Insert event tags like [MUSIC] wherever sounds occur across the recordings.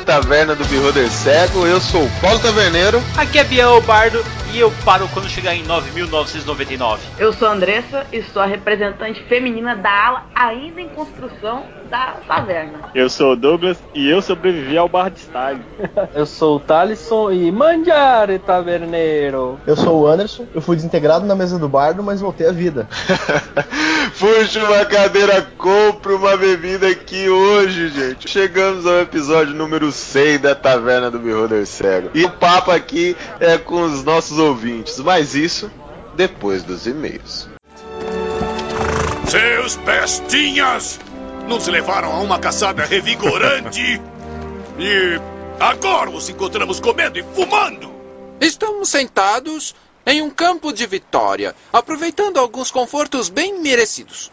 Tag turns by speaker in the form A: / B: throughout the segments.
A: Taverna do Beholder Cego. Eu sou o Paulo Taverneiro.
B: Aqui é Biel Bardo e eu paro quando chegar em 9.999.
C: Eu sou a Andressa e sou a representante feminina da ala ainda em construção da taverna.
D: Eu sou o Douglas e eu sobrevivi ao bar de Stag. [LAUGHS]
E: eu sou o Talisson e mangiare taverneiro.
F: Eu sou o Anderson, eu fui desintegrado na mesa do bardo, mas voltei à vida. [LAUGHS]
A: Puxa uma cadeira, compre uma bebida aqui hoje, gente. Chegamos ao episódio número 100 da Taverna do Beholder Cego. E o papo aqui é com os nossos ouvintes, mas isso depois dos e-mails.
G: Seus bestinhas! Nos levaram a uma caçada revigorante e agora os encontramos comendo e fumando!
H: Estamos sentados em um campo de vitória, aproveitando alguns confortos bem merecidos.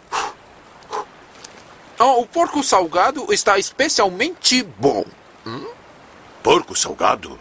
H: Oh, o porco salgado está especialmente bom. Hum?
G: Porco salgado?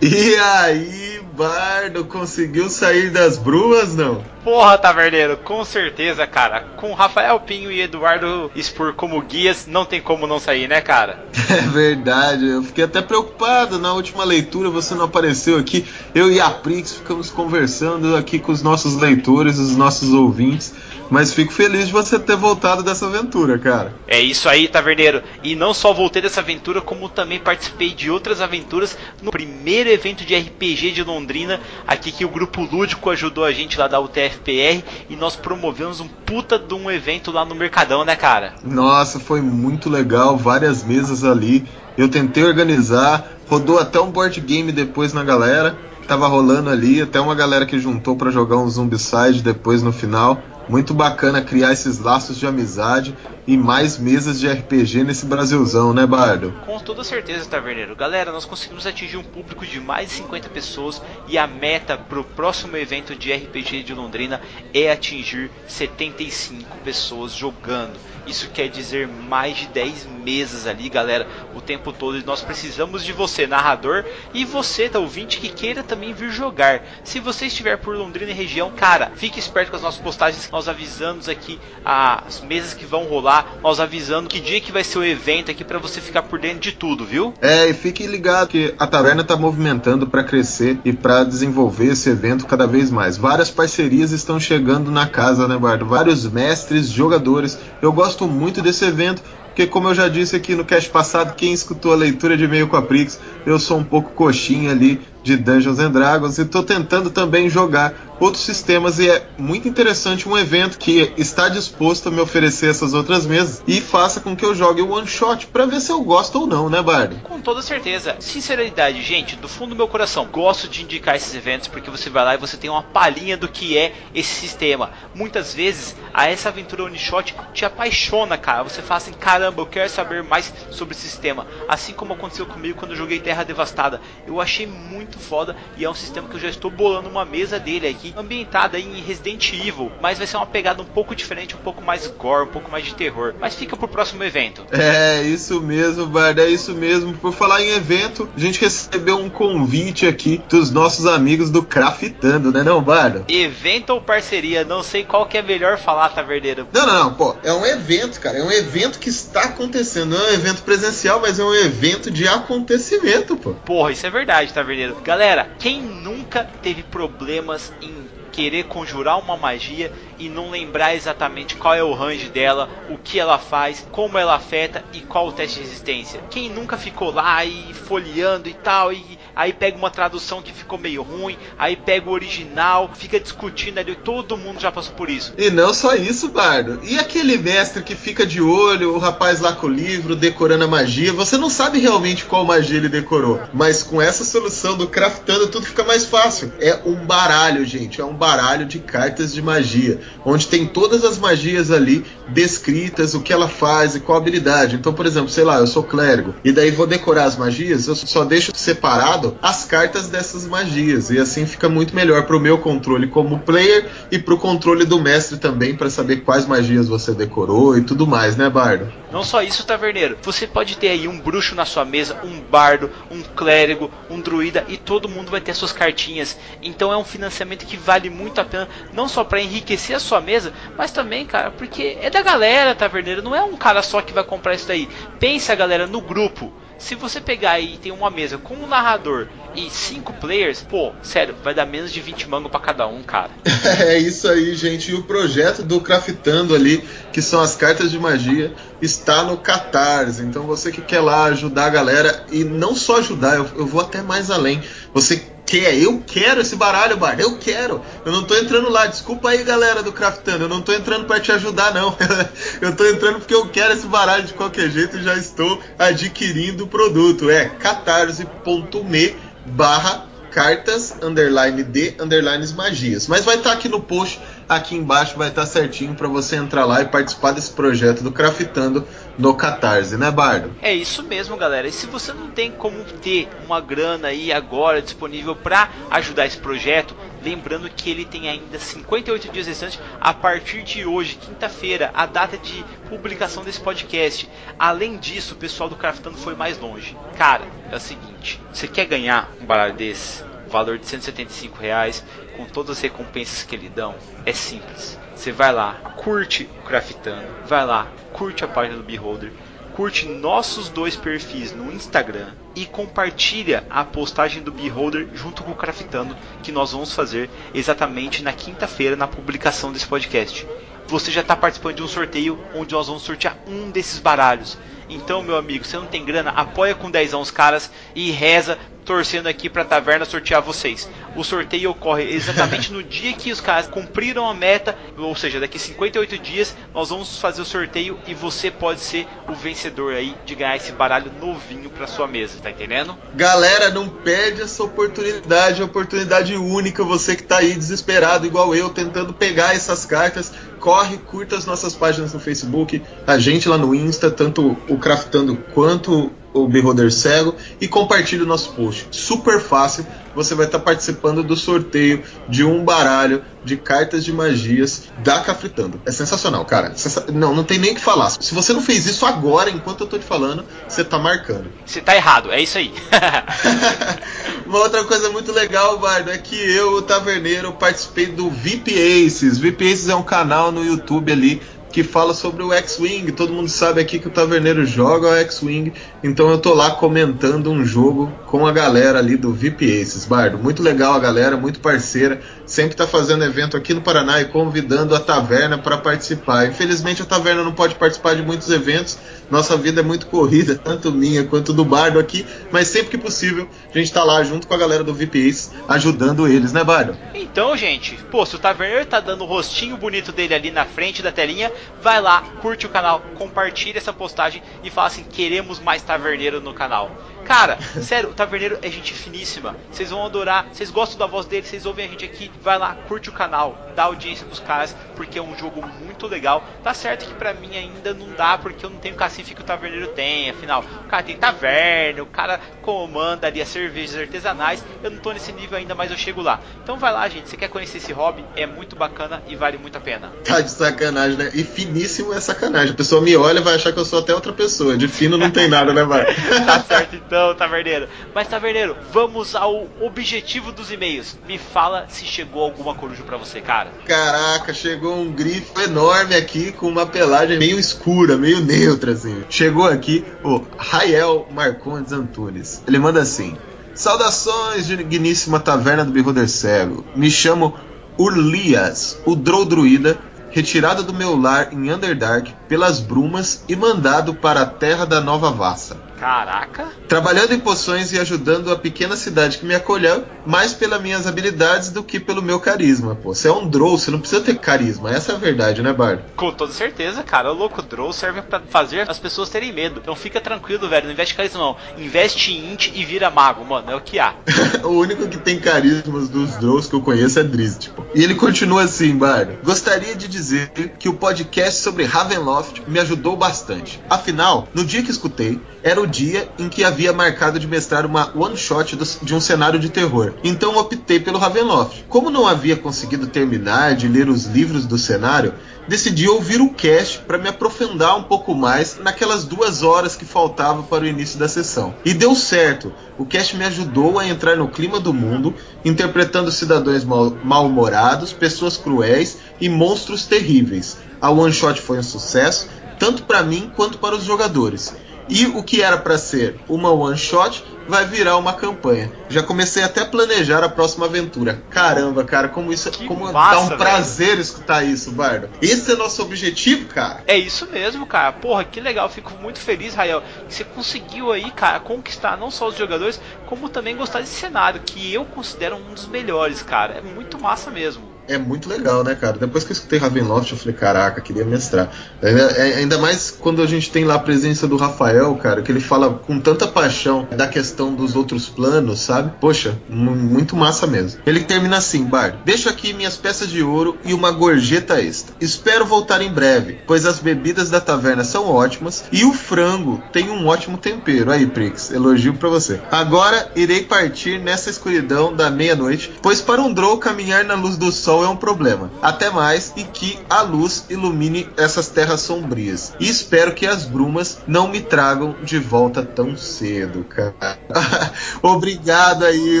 A: E aí, Bardo, conseguiu sair das brumas, não?
B: Porra, Taverneiro, com certeza, cara. Com Rafael Pinho e Eduardo Spur como guias, não tem como não sair, né, cara? [LAUGHS]
A: É verdade, eu fiquei até preocupado. Na última leitura você não apareceu aqui. Eu e a Prix ficamos conversando aqui com os nossos leitores, os nossos ouvintes. Mas fico feliz de você ter voltado dessa aventura, cara.
B: É isso aí, Taverneiro. E não só voltei dessa aventura, como também participei de outras aventuras no primeiro evento de RPG de Londrina, aqui que o grupo lúdico ajudou a gente lá da UTFPR e nós promovemos um puta de um evento lá no Mercadão, né, cara?
A: Nossa, foi muito legal, várias mesas ali. Eu tentei organizar, rodou até um board game depois na galera. Tava rolando ali, até uma galera que juntou para jogar um Zombicide depois no final. Muito bacana criar esses laços de amizade e mais mesas de RPG nesse Brasilzão, né, Bardo?
B: Com toda certeza, Taverneiro. Galera, nós conseguimos atingir um público de mais de 50 pessoas e a meta pro próximo evento de RPG de Londrina é atingir 75 pessoas jogando. Isso quer dizer mais de 10 mesas ali, galera, o tempo todo. E nós precisamos de você, narrador, e você, tá ouvinte, que queira também vir jogar. Se você estiver por Londrina e região, cara, fique esperto com as nossas postagens. Nós avisamos aqui as mesas que vão rolar, nós avisando que dia que vai ser o evento aqui para você ficar por dentro de tudo, viu?
A: É, e fique ligado que a taverna tá movimentando para crescer e para desenvolver esse evento cada vez mais. Várias parcerias estão chegando na casa, né, Bardo? Vários mestres, jogadores. Eu gosto gosto muito desse evento, porque como eu já disse aqui no cast passado, quem escutou a leitura de e-mail com a Prix, eu sou um pouco coxinha ali de Dungeons and Dragons e estou tentando também jogar outros sistemas e é muito interessante um evento que está disposto a me oferecer essas outras mesas e faça com que eu jogue o one shot para ver se eu gosto ou não, né, Bard?
B: Com toda certeza. Sinceridade, gente, do fundo do meu coração, gosto de indicar esses eventos porque você vai lá e você tem uma palhinha do que é esse sistema. Muitas vezes, a essa aventura one shot te apaixona, cara. Você fala assim, caramba, eu quero saber mais sobre esse sistema. Assim como aconteceu comigo quando eu joguei Terra Devastada. Eu achei muito foda e é um sistema que eu já estou bolando uma mesa dele aqui, ambientada em Resident Evil, mas vai ser uma pegada um pouco diferente, um pouco mais gore, um pouco mais de terror. Mas fica pro próximo evento. [LAUGHS]
A: É, isso mesmo, Bard, é isso mesmo. Por falar em evento, a gente recebeu um convite aqui dos nossos amigos do Craftando, né não, Bardo?
B: Evento ou parceria, não sei qual que é melhor falar, Taverneiro.
A: Não, não, não, pô, é um evento, cara, é um evento que está acontecendo, não é um evento presencial, mas é um evento de acontecimento, pô.
B: Porra, isso é verdade, Taverneiro. Galera, quem nunca teve problemas em querer conjurar uma magia e não lembrar exatamente qual é o range dela, o que ela faz, como ela afeta e qual o teste de resistência. Quem nunca ficou lá e folheando e tal e aí pega uma tradução que ficou meio ruim, aí pega o original, fica discutindo ali, todo mundo já passou por isso.
A: E não só isso, Bardo. E aquele mestre que fica de olho, o rapaz lá com o livro, decorando a magia, você não sabe realmente qual magia ele decorou, mas com essa solução do craftando tudo fica mais fácil. É um baralho, gente, é um baralho de cartas de magia, onde tem todas as magias ali descritas, o que ela faz e qual habilidade. Então, por exemplo, sei lá, eu sou clérigo, e daí vou decorar as magias, eu só deixo separado separado as cartas dessas magias. E assim fica muito melhor pro meu controle como player e pro controle do mestre também, para saber quais magias você decorou e tudo mais, né, Bardo?
B: Não só isso, taverneiro. Você pode ter aí um bruxo na sua mesa, um bardo, um clérigo, um druida e todo mundo vai ter suas cartinhas. Então é um financiamento que vale muito a pena, não só para enriquecer a sua mesa, mas também, cara, porque é da galera, taverneiro. Não é um cara só que vai comprar isso daí. Pensa, galera, no grupo. Se você pegar e tem uma mesa com um narrador e cinco players, pô, sério, vai dar menos de 20 mango para cada um, cara. [LAUGHS]
A: é isso aí, gente. E o projeto do Craftando ali, que são as cartas de magia, está no Catarse. Então você que quer lá ajudar a galera, e não só ajudar, eu, eu vou até mais além. Você quer, eu quero esse baralho, Bard, eu quero. Eu não tô entrando lá, desculpa aí, galera do Craftando, eu não tô entrando para te ajudar, não. [LAUGHS] eu tô entrando porque eu quero esse baralho de qualquer jeito e já estou adquirindo o produto. É catarse.me barra cartas, underline de, underlines magias. Mas vai estar tá aqui no post, aqui embaixo vai estar tá certinho para você entrar lá e participar desse projeto do Craftando no Catarse, né, Bardo?
B: É isso mesmo, galera. E se você não tem como ter uma grana aí agora disponível para ajudar esse projeto, lembrando que ele tem ainda 58 dias restantes a partir de hoje, quinta-feira, a data de publicação desse podcast. Além disso, o pessoal do Craftando foi mais longe. Cara, é o seguinte, você quer ganhar um baralho desse? valor de 175 reais, com todas as recompensas que ele dão, é simples. Você vai lá, curte o Craftando, vai lá, curte a página do Beholder, curte nossos dois perfis no Instagram e compartilha a postagem do Beholder junto com o Craftando que nós vamos fazer exatamente na quinta-feira na publicação desse podcast. Você já está participando de um sorteio onde nós vamos sortear um desses baralhos. Então, meu amigo, você não tem grana, apoia com 10 os caras e reza torcendo aqui para a taverna sortear vocês. O sorteio ocorre exatamente no dia que os caras cumpriram a meta, ou seja, daqui 58 dias nós vamos fazer o sorteio e você pode ser o vencedor aí de ganhar esse baralho novinho para sua mesa, tá entendendo?
A: Galera, não perde essa oportunidade, oportunidade única, você que tá aí desesperado igual eu tentando pegar essas cartas, corre, curta as nossas páginas no Facebook, a gente lá no Insta, tanto o Craftando quanto o Beholder Cego e compartilhe o nosso post. Super fácil, você vai estar participando do sorteio de um baralho de cartas de magias da Cafritando. É sensacional, cara. Não, não tem nem o que falar. Se você não fez isso agora, enquanto eu tô te falando, você tá marcando.
B: Você tá errado, é isso aí. [LAUGHS]
A: Uma outra coisa muito legal, Bardo, é que eu, o Taverneiro, participei do VIP Aces. VIP Aces é um canal no YouTube ali que fala sobre o X-Wing. Todo mundo sabe aqui que o Taverneiro joga o X-Wing, então eu tô lá comentando um jogo com a galera ali do VIP Aces, Bardo. Muito legal a galera, muito parceira, sempre tá fazendo evento aqui no Paraná e convidando a taverna para participar. Infelizmente a taverna não pode participar de muitos eventos, nossa vida é muito corrida, [LAUGHS] tanto minha quanto do Bardo aqui, mas sempre que possível a gente tá lá junto com a galera do VIP Aces, ajudando eles, né, Bardo?
B: Então, gente, pô, se o Taverneiro tá dando o rostinho bonito dele ali na frente da telinha, vai lá, curte o canal, compartilha essa postagem e fala assim: queremos mais taverneiro no canal. Cara, sério, o Taverneiro é gente finíssima. Vocês vão adorar. Vocês gostam da voz dele, vocês ouvem a gente aqui. Vai lá, curte o canal, dá audiência pros caras, porque é um jogo muito legal. Tá certo que pra mim ainda não dá, porque eu não tenho cacife que o Taverneiro tem. Afinal, o cara tem taverna, o cara comanda ali as cervejas artesanais. Eu não tô nesse nível ainda, mas eu chego lá. Então vai lá, gente. Você quer conhecer esse hobby? É muito bacana e vale muito a pena.
A: Tá de sacanagem, né? E finíssimo é sacanagem. A pessoa me olha e vai achar que eu sou até outra pessoa. De fino não tem nada, né, vai? [LAUGHS]
B: tá certo então então, Taverneiro. Mas, Taverneiro, vamos ao objetivo dos e-mails. Me fala se chegou alguma coruja para você, cara.
A: Caraca, chegou um grifo enorme aqui com uma pelagem meio escura, meio neutra, assim. Chegou aqui o Rael Marcondes Antunes. Ele manda assim: Saudações, digníssima taverna do Beholder Cego. Me chamo Urlias, o Drodruida retirado do meu lar em Underdark pelas brumas e mandado para a terra da Nova Vassa.
B: Caraca!
A: Trabalhando em poções e ajudando a pequena cidade que me acolheu, mais pelas minhas habilidades do que pelo meu carisma. Pô, você é um Drow, você não precisa ter carisma. Essa é a verdade, né, Bard?
B: Com toda certeza, cara. O louco Drow serve para fazer as pessoas terem medo. Então fica tranquilo, velho. Não investe carisma, não. Investe em int e vira mago, mano. É o que há. [LAUGHS]
A: o único que tem carismas dos Drows que eu conheço é Drizzt, tipo. E ele continua assim, Bard. Gostaria de dizer que o podcast sobre Ravenloft me ajudou bastante. Afinal, no dia que escutei, era o dia em que havia marcado de mestrar uma one shot do- de um cenário de terror. Então optei pelo Ravenloft. Como não havia conseguido terminar de ler os livros do cenário, decidi ouvir o cast para me aprofundar um pouco mais naquelas duas horas que faltava para o início da sessão. E deu certo. O cast me ajudou a entrar no clima do mundo, interpretando cidadãos mal- mal-humorados, pessoas cruéis e monstros terríveis. A one shot foi um sucesso, tanto para mim quanto para os jogadores. E o que era para ser uma one shot vai virar uma campanha. Já comecei até a planejar a próxima aventura. Caramba, cara, como isso,
B: Que
A: como dá
B: massa,
A: um
B: velho.
A: prazer escutar isso, Bardo. Esse é nosso objetivo, cara.
B: É isso mesmo, cara. Porra, que legal. Fico muito feliz, Rael, que você conseguiu aí, cara, conquistar não só os jogadores, como também gostar desse cenário, que eu considero um dos melhores, cara. É muito massa mesmo.
A: É muito legal, né, cara? Depois que eu escutei Ravenloft, eu falei, caraca, queria mestrar. Ainda, é- ainda mais quando a gente tem lá a presença do Rafael, cara, que ele fala com tanta paixão da questão dos outros planos, sabe? Poxa, mu- muito massa mesmo. Ele termina assim, Bard. Deixo aqui minhas peças de ouro e uma gorjeta extra. Espero voltar em breve, pois as bebidas da taverna são ótimas e o frango tem um ótimo tempero. Aí, Prix, elogio pra você. Agora irei partir nessa escuridão da meia-noite, pois para um Drow caminhar na luz do sol é um problema. Até mais e que a luz ilumine essas terras sombrias. E espero que as brumas não me tragam de volta tão cedo, cara. [LAUGHS] Obrigado aí,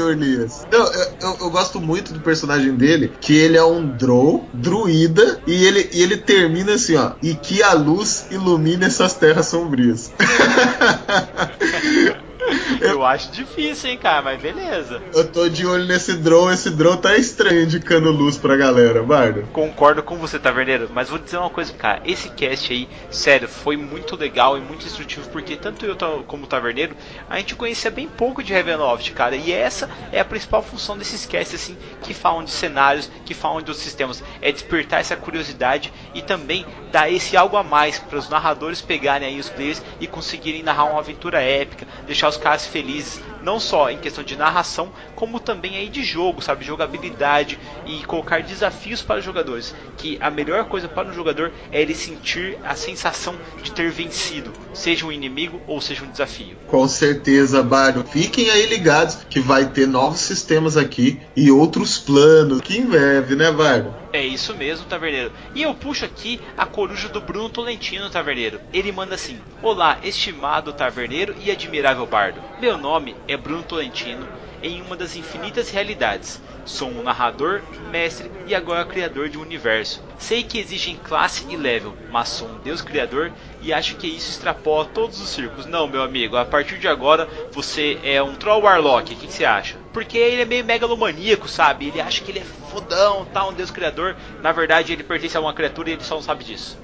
A: Urlias. Eu, eu, eu- eu gosto muito do personagem dele, que ele é um Drow, druida, e ele, e ele termina assim, ó. E que a luz ilumine essas terras sombrias. [LAUGHS] [LAUGHS]
B: Eu acho difícil, hein, cara, mas beleza.
A: Eu tô de olho nesse Drow, esse Drow tá estranho indicando luz pra galera, Bardo.
B: Concordo com você, Taverneiro, mas vou dizer uma coisa, cara. Esse cast aí, sério, foi muito legal e muito instrutivo, porque tanto eu como o Taverneiro, a gente conhecia bem pouco de Ravenloft, cara. E essa é a principal função desses casts, assim, que falam de cenários, que falam dos sistemas. É despertar essa curiosidade e também dar esse algo a mais para os narradores pegarem aí os players e conseguirem narrar uma aventura épica, deixar os caras felizes, não só em questão de narração, como também aí de jogo, sabe, jogabilidade e colocar desafios para os jogadores, que a melhor coisa para um jogador é ele sentir a sensação de ter vencido, seja um inimigo ou seja um desafio.
A: Com certeza, Bardo. Fiquem aí ligados que vai ter novos sistemas aqui e outros planos. Que em breve, né, Bardo?
B: É isso mesmo, Taverneiro. E eu puxo aqui a coruja do Bruno Tolentino, Taverneiro. Ele manda assim: Olá, estimado Taverneiro e admirável bardo. Meu nome é Bruno Tolentino em uma das infinitas realidades. Sou um narrador, mestre e agora criador de um universo. Sei que existem classe e level, mas sou um deus criador e acho que isso extrapola todos os círculos. Não, meu amigo, a partir de agora você é um Troll Warlock. O que, que você acha? Porque ele é meio megalomaníaco, sabe? Ele acha que ele é fodão, tá, um deus criador. Na verdade, ele pertence a uma criatura e ele só não sabe disso.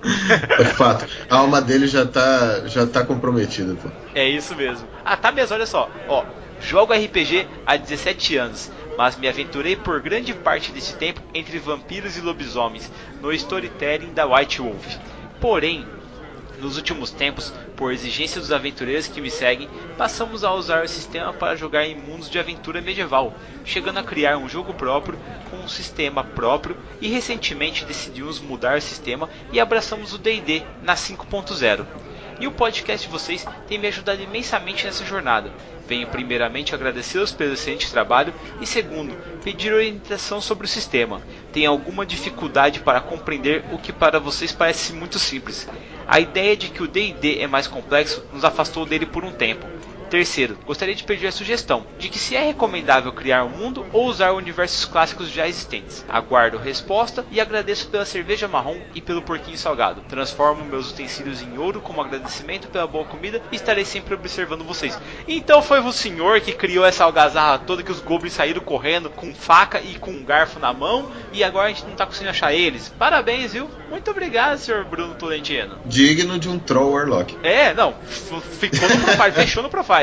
A: É fato. A alma dele já tá, já tá comprometida, pô.
B: É isso mesmo. Ah, tá mesmo, olha só. Ó, jogo RPG há 17 anos, mas me aventurei por grande parte desse tempo entre vampiros e lobisomens no storytelling da White Wolf. Porém, nos últimos tempos, por exigência dos aventureiros que me seguem, passamos a usar o sistema para jogar em mundos de aventura medieval, chegando a criar um jogo próprio com um sistema próprio e recentemente decidimos mudar o sistema e abraçamos o D&D na 5.0. E o podcast de vocês tem me ajudado imensamente nessa jornada. Venho primeiramente agradecê-los pelo excelente trabalho e segundo, pedir orientação sobre o sistema. Tem alguma dificuldade para compreender o que para vocês parece muito simples. A ideia de que o D&D é mais complexo nos afastou dele por um tempo. Terceiro, gostaria de pedir a sugestão de que se é recomendável criar um mundo ou usar universos clássicos já existentes. Aguardo resposta e agradeço pela cerveja marrom e pelo porquinho salgado. Transformo meus utensílios em ouro como agradecimento pela boa comida e estarei sempre observando vocês. Então foi o senhor que criou essa algazarra toda que os goblins saíram correndo com faca e com um garfo na mão e agora a gente não tá conseguindo achar eles. Parabéns, viu? Muito obrigado, senhor Bruno Tolentino.
A: Digno de um Troll Warlock.
B: É, não, ficou no profile, fechou no profile.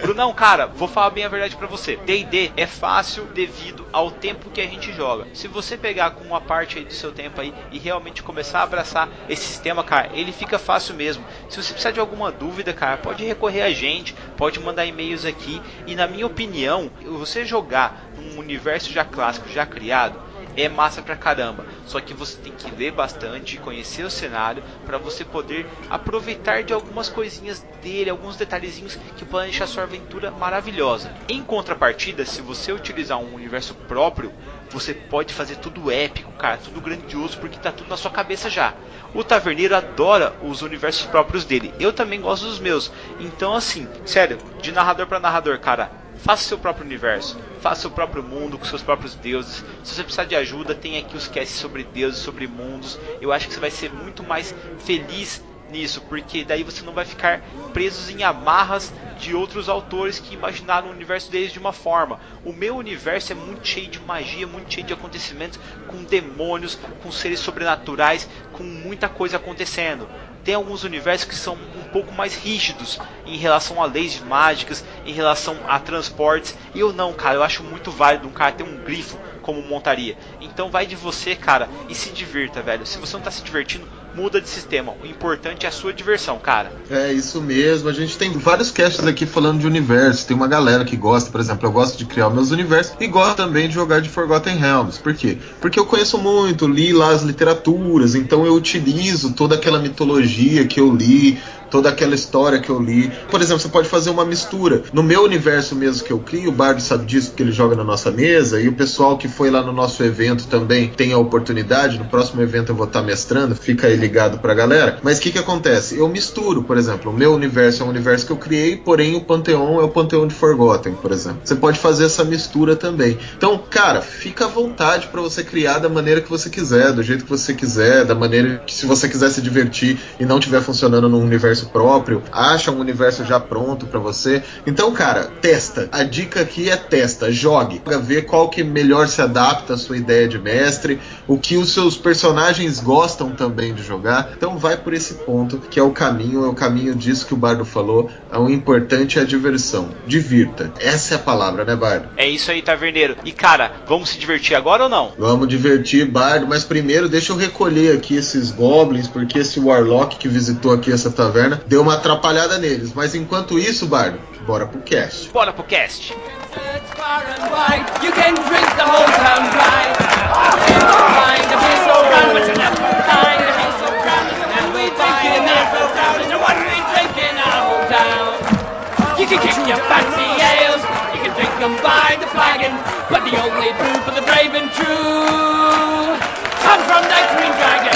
B: Brunão, cara, vou falar bem a verdade pra você. D&D é fácil devido ao tempo que a gente joga. Se você pegar com uma parte aí do seu tempo aí e realmente começar a abraçar esse sistema, cara, ele fica fácil mesmo. Se você precisar de alguma dúvida, cara, pode recorrer a gente, pode mandar e-mails aqui. E na minha opinião, você jogar num universo já clássico, já criado, é massa pra caramba. Só que você tem que ler bastante, conhecer o cenário para você poder aproveitar de algumas coisinhas dele, alguns detalhezinhos que podem deixar sua aventura maravilhosa. Em contrapartida, se você utilizar um universo próprio, você pode fazer tudo épico, cara, tudo grandioso, porque tá tudo na sua cabeça já. O Taverneiro adora os universos próprios dele. Eu também gosto dos meus. Então, assim, sério, de narrador para narrador, cara, faça seu próprio universo, faça seu próprio mundo com seus próprios deuses. Se você precisar de ajuda, tem aqui os casts sobre deuses, sobre mundos. Eu acho que você vai ser muito mais feliz nisso, porque daí você não vai ficar presos em amarras de outros autores que imaginaram o universo deles de uma forma. O meu universo é muito cheio de magia, muito cheio de acontecimentos, com demônios, com seres sobrenaturais, com muita coisa acontecendo. Tem alguns universos que são um pouco mais rígidos em relação a leis mágicas, em relação a transportes. Eu não, cara, eu acho muito válido um cara ter um grifo como montaria. Então vai de você, cara, e se divirta, velho. Se você não tá se divertindo, muda de sistema. O importante é a sua diversão, cara.
A: É isso mesmo. A gente tem vários casts aqui falando de universo. Tem uma galera que gosta, por exemplo, eu gosto de criar meus universos e gosto também de jogar de Forgotten Realms. Por quê? Porque eu conheço muito, li lá as literaturas, então eu utilizo toda aquela mitologia que eu li, toda aquela história que eu li. Por exemplo, você pode fazer uma mistura. No meu universo mesmo que eu crio, o Bardo sabe disso porque ele joga na nossa mesa, e o pessoal que foi lá no nosso evento também tem a oportunidade. No próximo evento eu vou estar mestrando, fica aí ligado pra galera. Mas o que, que acontece? Eu misturo, por exemplo, o meu universo é um universo que eu criei, porém o Panteão é o Panteão de Forgotten, por exemplo. Você pode fazer essa mistura também. Então, cara, fica à vontade para você criar da maneira que você quiser, do jeito que você quiser, da maneira que se você quiser se divertir e não estiver funcionando num universo próprio, acha um universo já pronto para você. Então, cara, testa. A dica aqui é testa, jogue, ver qual que melhor se adapta à sua ideia de mestre, o que os seus personagens gostam também de jogar. Então, vai por esse ponto que é o caminho, é o caminho disso que o Bardo falou. O importante é a diversão. Divirta. Essa é a palavra, né, Bardo?
B: É isso aí, taverneiro. E cara, vamos se divertir agora ou não?
A: Vamos divertir, Bardo, mas primeiro deixa eu recolher aqui esses goblins, porque esse Warlock que visitou aqui essa taverna deu uma atrapalhada neles. Mas enquanto isso, Bardo, bora pro cast.
B: Bora pro cast.
I: You can. You kick your fancy ales, you can drink them by the flagon, but the only brew for the brave and true comes from the Green Dragon.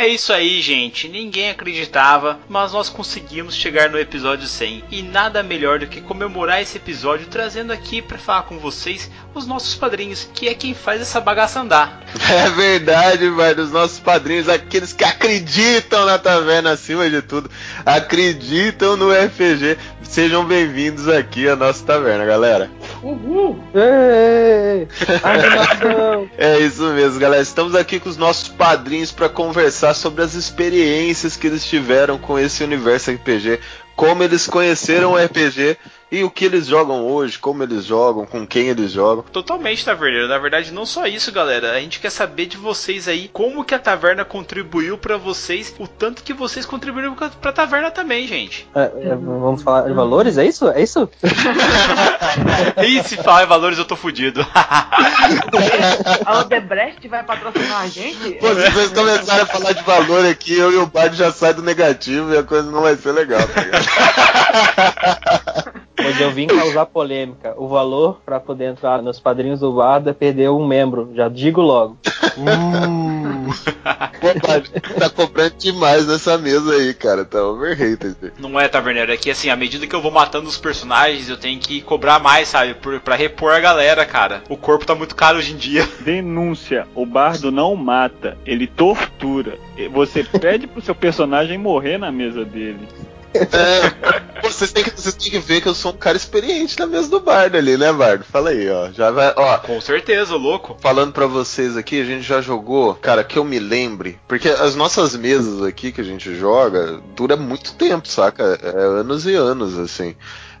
B: É isso aí, gente. Ninguém acreditava, mas nós conseguimos chegar no episódio 100. E nada melhor do que comemorar esse episódio trazendo aqui para falar com vocês os nossos padrinhos, que é quem faz essa bagaça andar. [LAUGHS]
A: É verdade, velho. Os nossos padrinhos, aqueles que acreditam na taverna acima de tudo, acreditam no RPG. Sejam bem-vindos aqui à nossa taverna, galera.
C: Uhul!
E: Ei, animação.
A: É isso mesmo, galera. Estamos aqui com os nossos padrinhos para conversar sobre as experiências que eles tiveram com esse universo RPG, como eles conheceram o RPG e o que eles jogam hoje, como eles jogam, com quem eles jogam.
B: Totalmente, Taverneiro. Na verdade, não só isso, galera. A gente quer saber de vocês aí como que a taverna contribuiu para vocês, o tanto que vocês contribuíram pra taverna também, gente.
E: É, é, vamos falar de valores, é isso? É isso? [LAUGHS]
B: e se falar em valores, eu tô fudido. [LAUGHS]
C: A Odebrecht vai patrocinar a gente?
A: Pô, se vocês começarem a falar de valor aqui, eu e o Bard já sai do negativo e a coisa não vai ser legal, tá ligado? [LAUGHS]
E: Hoje eu vim causar polêmica. O valor pra poder entrar nos padrinhos do Bardo é perder um membro. Já digo logo.
A: Bard, tá cobrando demais nessa mesa aí, cara. Tá overrated.
B: Não é, Taverneiro, é que assim, à medida que eu vou matando os personagens, eu tenho que cobrar mais, sabe? Por, pra repor a galera, cara. O corpo tá muito caro hoje em dia. [LAUGHS]
D: Denúncia: o bardo não mata, ele tortura. Você pede pro seu personagem morrer na mesa dele.
A: É, vocês têm, que, vocês têm que ver que eu sou um cara experiente na mesa do Bardo ali, né, Bardo? Fala aí, ó. Já vai, ó.
B: Com certeza, louco.
A: Falando pra vocês aqui, a gente já jogou, cara, que eu me lembre, porque as nossas mesas aqui que a gente joga dura muito tempo, saca? É anos e anos, assim.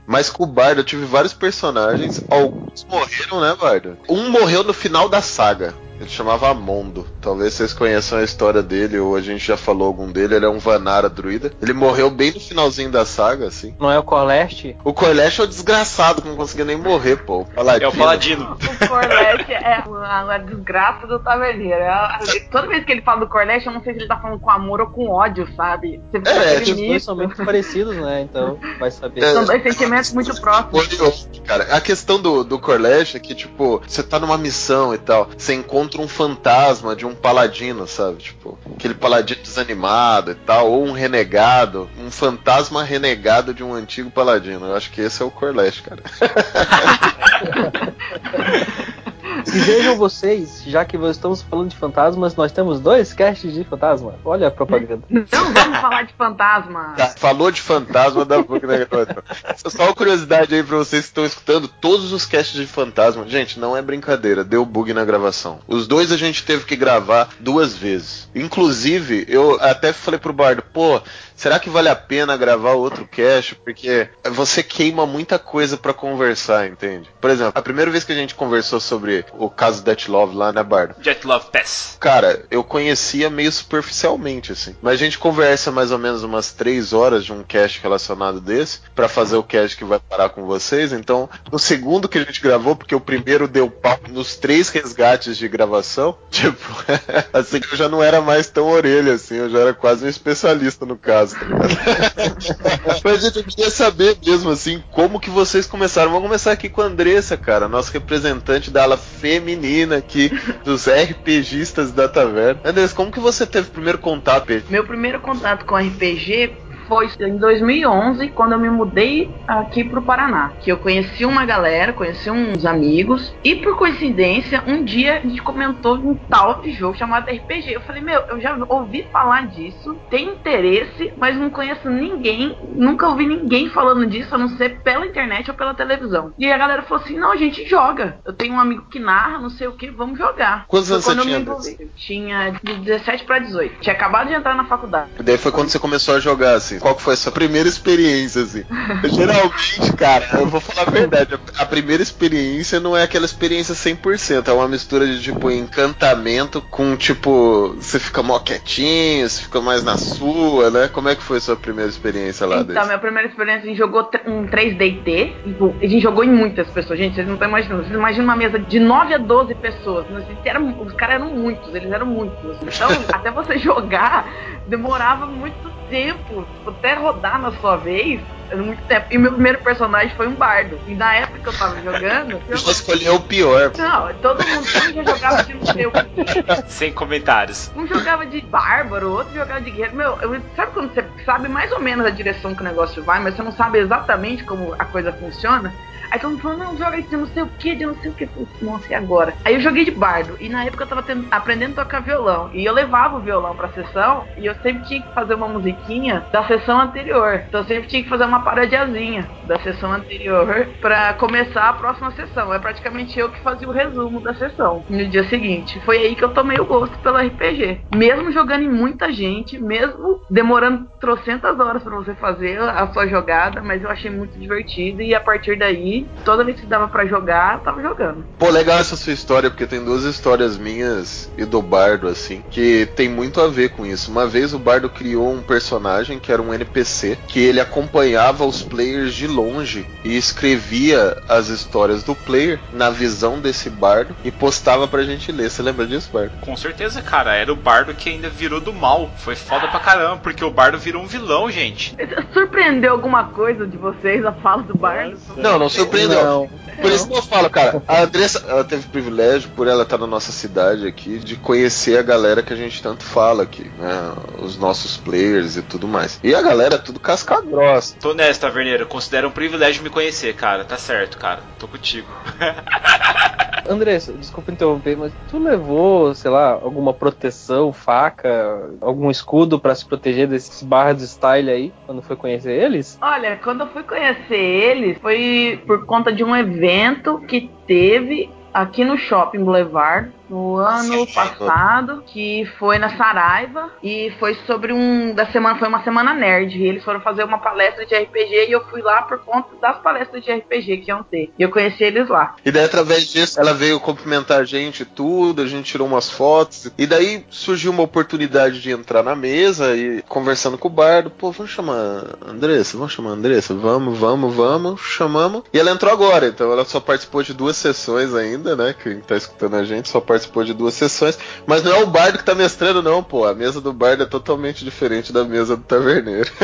A: Mas com o Bardo eu tive vários personagens, alguns morreram, né, Bardo? Um morreu no final da saga. Ele chamava Amondo. Talvez vocês conheçam a história dele, ou a gente já falou algum dele. Ele é um Vanara druida. Ele morreu bem no finalzinho da saga, assim.
E: Não é o Corleste?
A: O Corleste é o desgraçado, que não conseguia nem morrer, pô. O Paladino.
B: É o Paladino.
C: O Corlete é a, desgraça do taverneiro. É toda vez que ele fala do Corlete, eu não sei se ele tá falando com amor ou com ódio, sabe? Você fica
A: É, tipo,
E: dois são muito parecidos, né? Então, vai saber.
A: É.
C: São dois sentimentos muito próximos.
A: Cara. A questão do, do Corleste é que, tipo, você tá numa missão e tal, você encontra um fantasma de um paladino, sabe? Tipo, aquele paladino desanimado e tal, ou um renegado, um fantasma renegado de um antigo paladino. Eu acho que esse é o Corleste, cara. [LAUGHS]
E: E vejam vocês, já que estamos falando de fantasmas, nós temos dois casts de fantasma. Olha a propaganda.
C: Não vamos falar de fantasma.
A: Tá, Falou de fantasma da boca da gravação. Só uma curiosidade aí pra vocês que estão escutando todos os casts de fantasma. Gente, não é brincadeira, deu bug na gravação. Os dois a gente teve que gravar duas vezes. Inclusive, eu até falei pro Bardo, pô, será que vale a pena gravar outro cast? Porque você queima muita coisa pra conversar, entende? Por exemplo, a primeira vez que a gente conversou sobre o caso Death Love lá, né, Bardo?
B: Jet Love Pass.
A: Cara, eu conhecia meio superficialmente, assim. Mas a gente conversa mais ou menos umas três horas de um cast relacionado desse, pra fazer o cast que vai parar com vocês. Então, no segundo que a gente gravou, porque o primeiro deu pau nos três resgates de gravação, [LAUGHS] tipo, [LAUGHS] assim, eu já não era mais tão orelha, assim, eu já era quase um especialista no caso, ligado? [LAUGHS] Mas, eu queria saber mesmo, assim, como que vocês começaram. Vamos começar aqui com a Andressa, cara, nossa representante da ala feminina aqui, dos RPGistas da taverna. Andressa, como que você teve o primeiro contato?
C: Meu primeiro contato com RPG foi em 2011, quando eu me mudei aqui pro Paraná. Que eu conheci uma galera, conheci uns amigos, e por coincidência, um dia a gente comentou um tal de jogo chamado RPG. Eu falei, meu, eu já ouvi falar disso, tenho interesse, mas não conheço ninguém, nunca ouvi ninguém falando disso, a não ser pela internet ou pela televisão. E a galera falou assim: não, a gente joga. Eu tenho um amigo que narra, não sei o que, vamos jogar.
A: Quantos anos você
C: eu
A: tinha,
C: me envolvi. Eu tinha de 17 para 18. Tinha acabado de entrar na faculdade.
A: Daí foi quando você começou a jogar, assim. Qual que foi a sua primeira experiência, assim? [LAUGHS] Geralmente, cara, eu vou falar a verdade. A primeira experiência não é aquela experiência 100%. É uma mistura de, tipo, encantamento com, tipo, você fica mó quietinho, você fica mais na sua, né? Como é que foi a sua primeira experiência lá?
C: Então,
A: desse?
C: minha primeira experiência, a gente jogou um 3DT. tipo, A gente jogou em muitas pessoas. Gente, vocês não estão imaginando. Vocês imaginam uma mesa de 9 a 12 pessoas. Eram- os caras eram muitos, eles eram muitos. Então, [LAUGHS] até você jogar, demorava muito tempo. Até rodar na sua vez, era muito tempo. E meu primeiro personagem foi um bardo. E na época que eu tava jogando. eu- [LAUGHS]
A: Você escolheu o pior.
C: Não, todo mundo um já jogava de não sei o quê.
B: Sem comentários.
C: Um jogava de bárbaro, o outro jogava de guerreiro. Meu, eu- sabe quando você sabe mais ou menos a direção que o negócio vai, mas você não sabe exatamente como a coisa funciona? Aí todo mundo falou, não, joga de não sei o que, de não sei o que. Nossa, e agora? Aí eu joguei de bardo. E na época eu tava tendo- aprendendo a tocar violão. E eu levava o violão pra sessão. E eu sempre tinha que fazer uma musiquinha da sessão anterior. Então eu sempre tinha que fazer uma parodiazinha da sessão anterior pra começar a próxima sessão. É praticamente eu que fazia o resumo da sessão no dia seguinte. Foi aí que eu tomei o gosto pelo RPG. Mesmo jogando em muita gente, mesmo demorando trocentas horas pra você fazer a sua jogada, mas eu achei muito divertido. E a partir daí, toda vez que dava pra jogar, eu tava jogando.
A: Pô, legal essa sua história, porque tem duas histórias minhas e do Bardo, assim, que tem muito a ver com isso. Uma vez o Bardo criou um personagem que era um NPC, que ele acompanhava os players de longe e escrevia as histórias do player na visão desse Bardo e postava pra gente ler. Você lembra disso, Bardo?
B: Com certeza, cara. Era o bardo que ainda virou do mal. Foi foda pra caramba, porque o bardo virou um vilão, gente.
C: Surpreendeu alguma coisa de vocês a fala do Bardo?
A: Não, não surpreendeu.
E: Não.
A: Por isso que eu falo, cara, a Andressa, ela teve o privilégio, por ela estar na nossa cidade aqui, de conhecer a galera que a gente tanto fala aqui, né? Os nossos players e tudo mais. E a galera é tudo casca grossa.
B: Tô nessa, taverneiro. Considero um privilégio me conhecer, cara. Tá certo, cara. Tô contigo. [LAUGHS]
E: Andressa, desculpa interromper, mas tu levou, sei lá, alguma proteção, faca, algum escudo pra se proteger desses barras de style aí, quando foi conhecer eles?
C: Olha, quando eu fui conhecer eles, foi por conta de um evento que teve aqui no Shopping Boulevard no ano passado, que foi na Saraiva e foi sobre um da semana, foi uma semana nerd. E eles foram fazer uma palestra de RPG e eu fui lá por conta das palestras de RPG que iam ter. E eu conheci eles lá.
A: E daí, através disso, ela veio cumprimentar a gente e tudo, a gente tirou umas fotos. E daí surgiu uma oportunidade de entrar na mesa e conversando com o bardo. Pô, vamos chamar a Andressa? Vamos chamar a Andressa? Vamos, vamos, vamos. Chamamos. E ela entrou agora, então ela só participou de duas sessões ainda, né? Quem tá escutando a gente só participou de duas sessões. Mas não é o bardo que tá mestrando, não, pô. A mesa do bardo é totalmente diferente da mesa do taverneiro. [LAUGHS]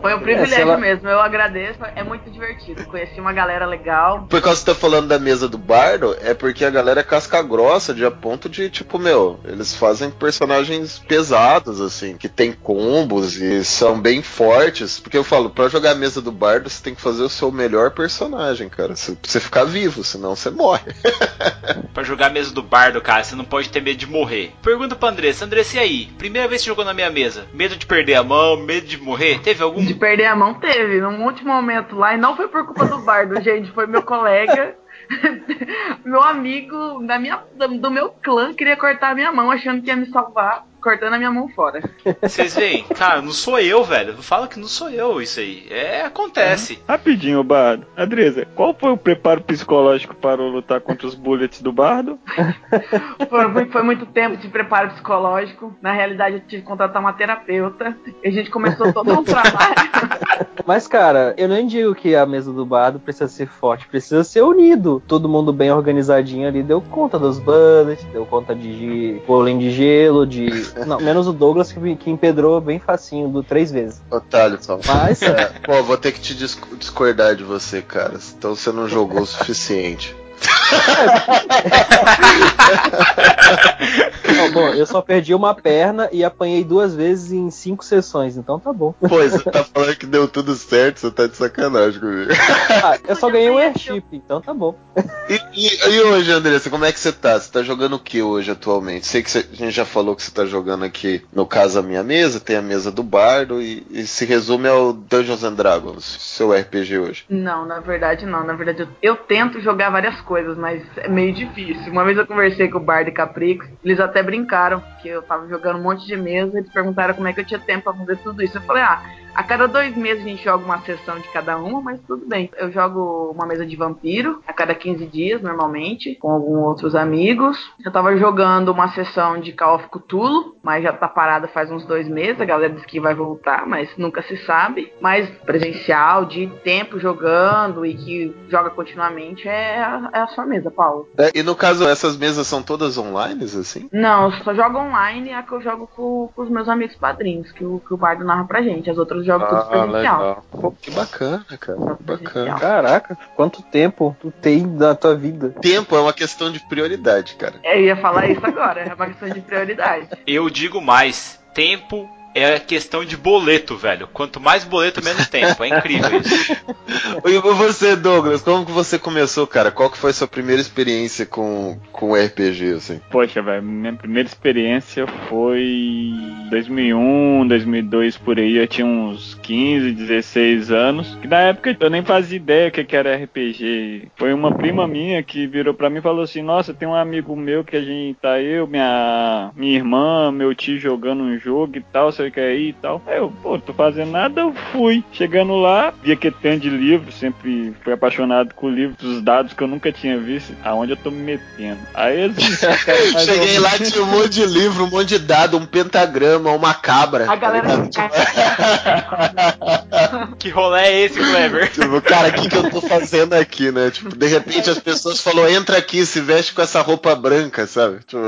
C: Foi um
E: É,
C: privilégio
E: se ela-
C: mesmo, eu agradeço, é muito divertido. Conheci uma galera legal.
A: Por causa que você tá falando da mesa do bardo, é porque a galera é casca grossa, de a ponto de, tipo, meu, eles fazem personagens pesados, assim, que tem combos e são bem fortes. Porque eu falo, pra jogar a mesa do bardo, você tem que fazer o seu melhor personagem, cara. Você, pra você ficar vivo, senão você morre. [LAUGHS]
B: Pra jogar a mesa do bardo, cara, você não pode ter medo de morrer. Pergunta pra Andressa, Andressa, e aí? Primeira vez que jogou na minha mesa, medo de perder a mão, medo de morrer? Teve algum?
C: De perder a mão teve, num último momento lá, e não foi por culpa do bardo, gente, foi meu colega. [LAUGHS] meu amigo da minha, do meu clã queria cortar a minha mão achando que ia me salvar, cortando a minha mão fora.
B: Vocês veem? Cara, não sou eu, velho. Fala que não sou eu isso aí. É, acontece.
D: Rapidinho, Bardo. Andresa, qual foi o preparo psicológico para lutar contra os bullets do Bardo? [LAUGHS]
C: Foi, foi- foi muito tempo de preparo psicológico. Na realidade, eu tive que contratar uma terapeuta. E a gente começou todo um trabalho. [LAUGHS]
E: Mas, cara, eu nem digo que a mesa do bardo precisa ser forte, precisa ser unido. Todo mundo bem organizadinho ali deu conta dos bullets, deu conta de golem de gelo, de. Não, menos o Douglas que, que empedrou bem facinho, do três vezes.
A: Otário, só.
E: Mas,
A: É, pô, vou ter que te dis- discordar de você, cara. Então você não jogou o suficiente.
E: Ó, bom, eu só perdi uma perna e apanhei duas vezes em cinco sessões, então tá bom.
A: Pô, você tá falando que deu tudo certo, você tá de sacanagem comigo.
E: Ah, eu só ganhei um airship, então tá bom.
A: E, e- e hoje, Andressa, como é que você tá? Você tá jogando o que hoje atualmente? Sei que você- a gente já falou que você tá jogando aqui, no caso, a minha mesa, tem a mesa do bardo e, e se resume ao Dungeons and Dragons, seu RPG hoje.
C: Não, na verdade não. Na verdade, eu, eu tento jogar várias coisas, mas é meio difícil. Uma vez eu conversei com o Bard e Caprix, eles até brincaram que eu tava jogando um monte de mesa, eles perguntaram como é que eu tinha tempo pra fazer tudo isso. Eu falei, ah, a cada dois meses a gente joga uma sessão de cada uma, mas tudo bem. Eu jogo uma mesa de vampiro a cada 15 dias, normalmente, com alguns outros amigos. Eu tava jogando uma sessão de Call of Cthulhu, mas já tá parada faz uns dois meses. A galera disse que vai voltar, mas nunca se sabe. Mas presencial, de tempo jogando e que joga continuamente é a, é a sua mesa, Paulo.
A: É, e no caso, essas mesas são todas online, assim?
C: Não, eu só jogo online, é a que eu jogo com, com os meus amigos padrinhos, que o, que o Bardo narra pra gente. As outras jogo tudo presencial.
A: Pô, que bacana, cara. Que bacana.
E: Caraca, quanto tempo tu tem na tua vida?
A: Tempo é uma questão de prioridade, cara.
C: Eu ia falar isso agora, é uma questão de prioridade.
B: Eu digo mais, tempo é questão de boleto, velho. Quanto mais boleto, menos [LAUGHS] tempo. É incrível isso.
A: E você, Douglas, como que você começou, cara? Qual que foi a sua primeira experiência com, com RPG, assim?
D: Poxa, velho, minha primeira experiência foi 2001, 2002 por aí. Eu tinha uns 15, 16 anos. Que na época eu nem fazia ideia o que que era RPG. Foi uma prima minha que virou pra mim e falou assim: Nossa, tem um amigo meu que a gente tá eu, minha, minha irmã, meu tio jogando um jogo e tal, sei o que aí e tal. Aí eu, pô, tô fazendo nada, eu fui. Chegando lá, via que tem de livro, sempre fui apaixonado com livros, os dados que eu nunca tinha visto, aonde eu tô me metendo. Aí eles [LAUGHS]
A: Cheguei
D: menos.
A: lá, tinha um monte de livro, um monte de dado, um pentagrama, uma cabra.
C: A galera. [LAUGHS]
B: Que rolê é esse, Clever? [LAUGHS]
A: Tipo, cara, o que, que eu tô fazendo aqui, né? Tipo, de repente as pessoas falaram, entra aqui, se veste com essa roupa branca, sabe? Tipo,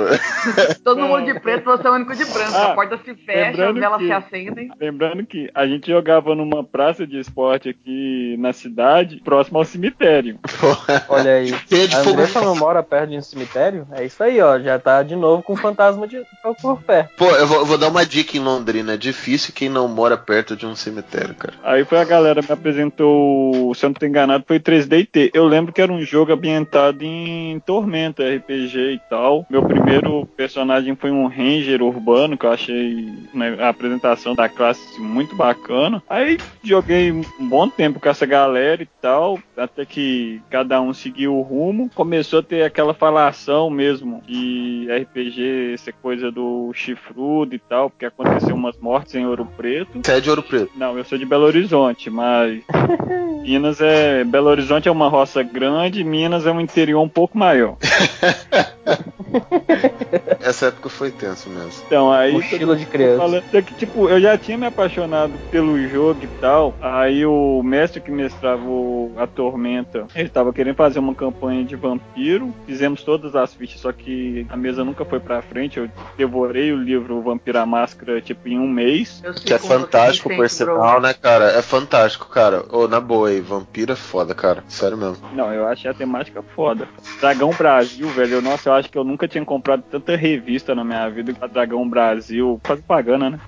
C: Todo mundo de preto, você é o único de branco.
D: Ah,
C: a porta se fecha, as
D: lembrando
C: velas
D: que-
C: se acendem.
D: Lembrando que a gente jogava numa praça de esporte aqui na cidade, próximo ao cemitério. [LAUGHS]
E: Olha aí.
A: De
E: A. Andressa não mora perto de um cemitério? É isso aí, ó. Já tá de novo com o fantasma de por perto.
A: Pô, eu vou, eu vou dar uma dica em Londrina. É difícil quem não mora perto de um cemitério, cara.
D: Aí foi a galera me apresentou, se eu não tô enganado, foi 3DT. Eu lembro que era um jogo ambientado em Tormenta, RPG e tal. Meu primeiro personagem foi um ranger urbano, que eu achei né, apresentação da classe muito bacana. Aí joguei um bom tempo com essa galera e tal, até que cada um seguiu o rumo. Começou a ter aquela falação mesmo de RPG ser coisa do chifrudo e tal, porque aconteceu umas mortes em Ouro Preto.
A: Você é de Ouro Preto.
D: Não, eu sou de Belo Horizonte, mas [LAUGHS] Minas é. Belo Horizonte é uma roça grande, Minas é um interior um pouco maior. [LAUGHS]
A: Essa época foi tenso mesmo.
D: Então, aí.
E: Mochila de criança.
D: Falando, só que, tipo, eu já tinha me apaixonado pelo jogo e tal. Aí o mestre que mestrava a Tormenta, ele tava querendo fazer uma campanha de vampiro. Fizemos todas as fichas, só que a mesa nunca foi pra frente. Eu devorei o livro Vampiro à Máscara, tipo, em um mês.
A: Que é fantástico, por sinal, né, cara? É fantástico, cara. Ô, na boa aí, vampiro é foda, cara. Sério mesmo.
D: Não, eu achei a temática foda. Dragão Brasil, velho. eu- Nossa, eu acho que eu nunca tinha comprado tanta revista na minha vida que a Dragão Brasil. Faz propaganda, né?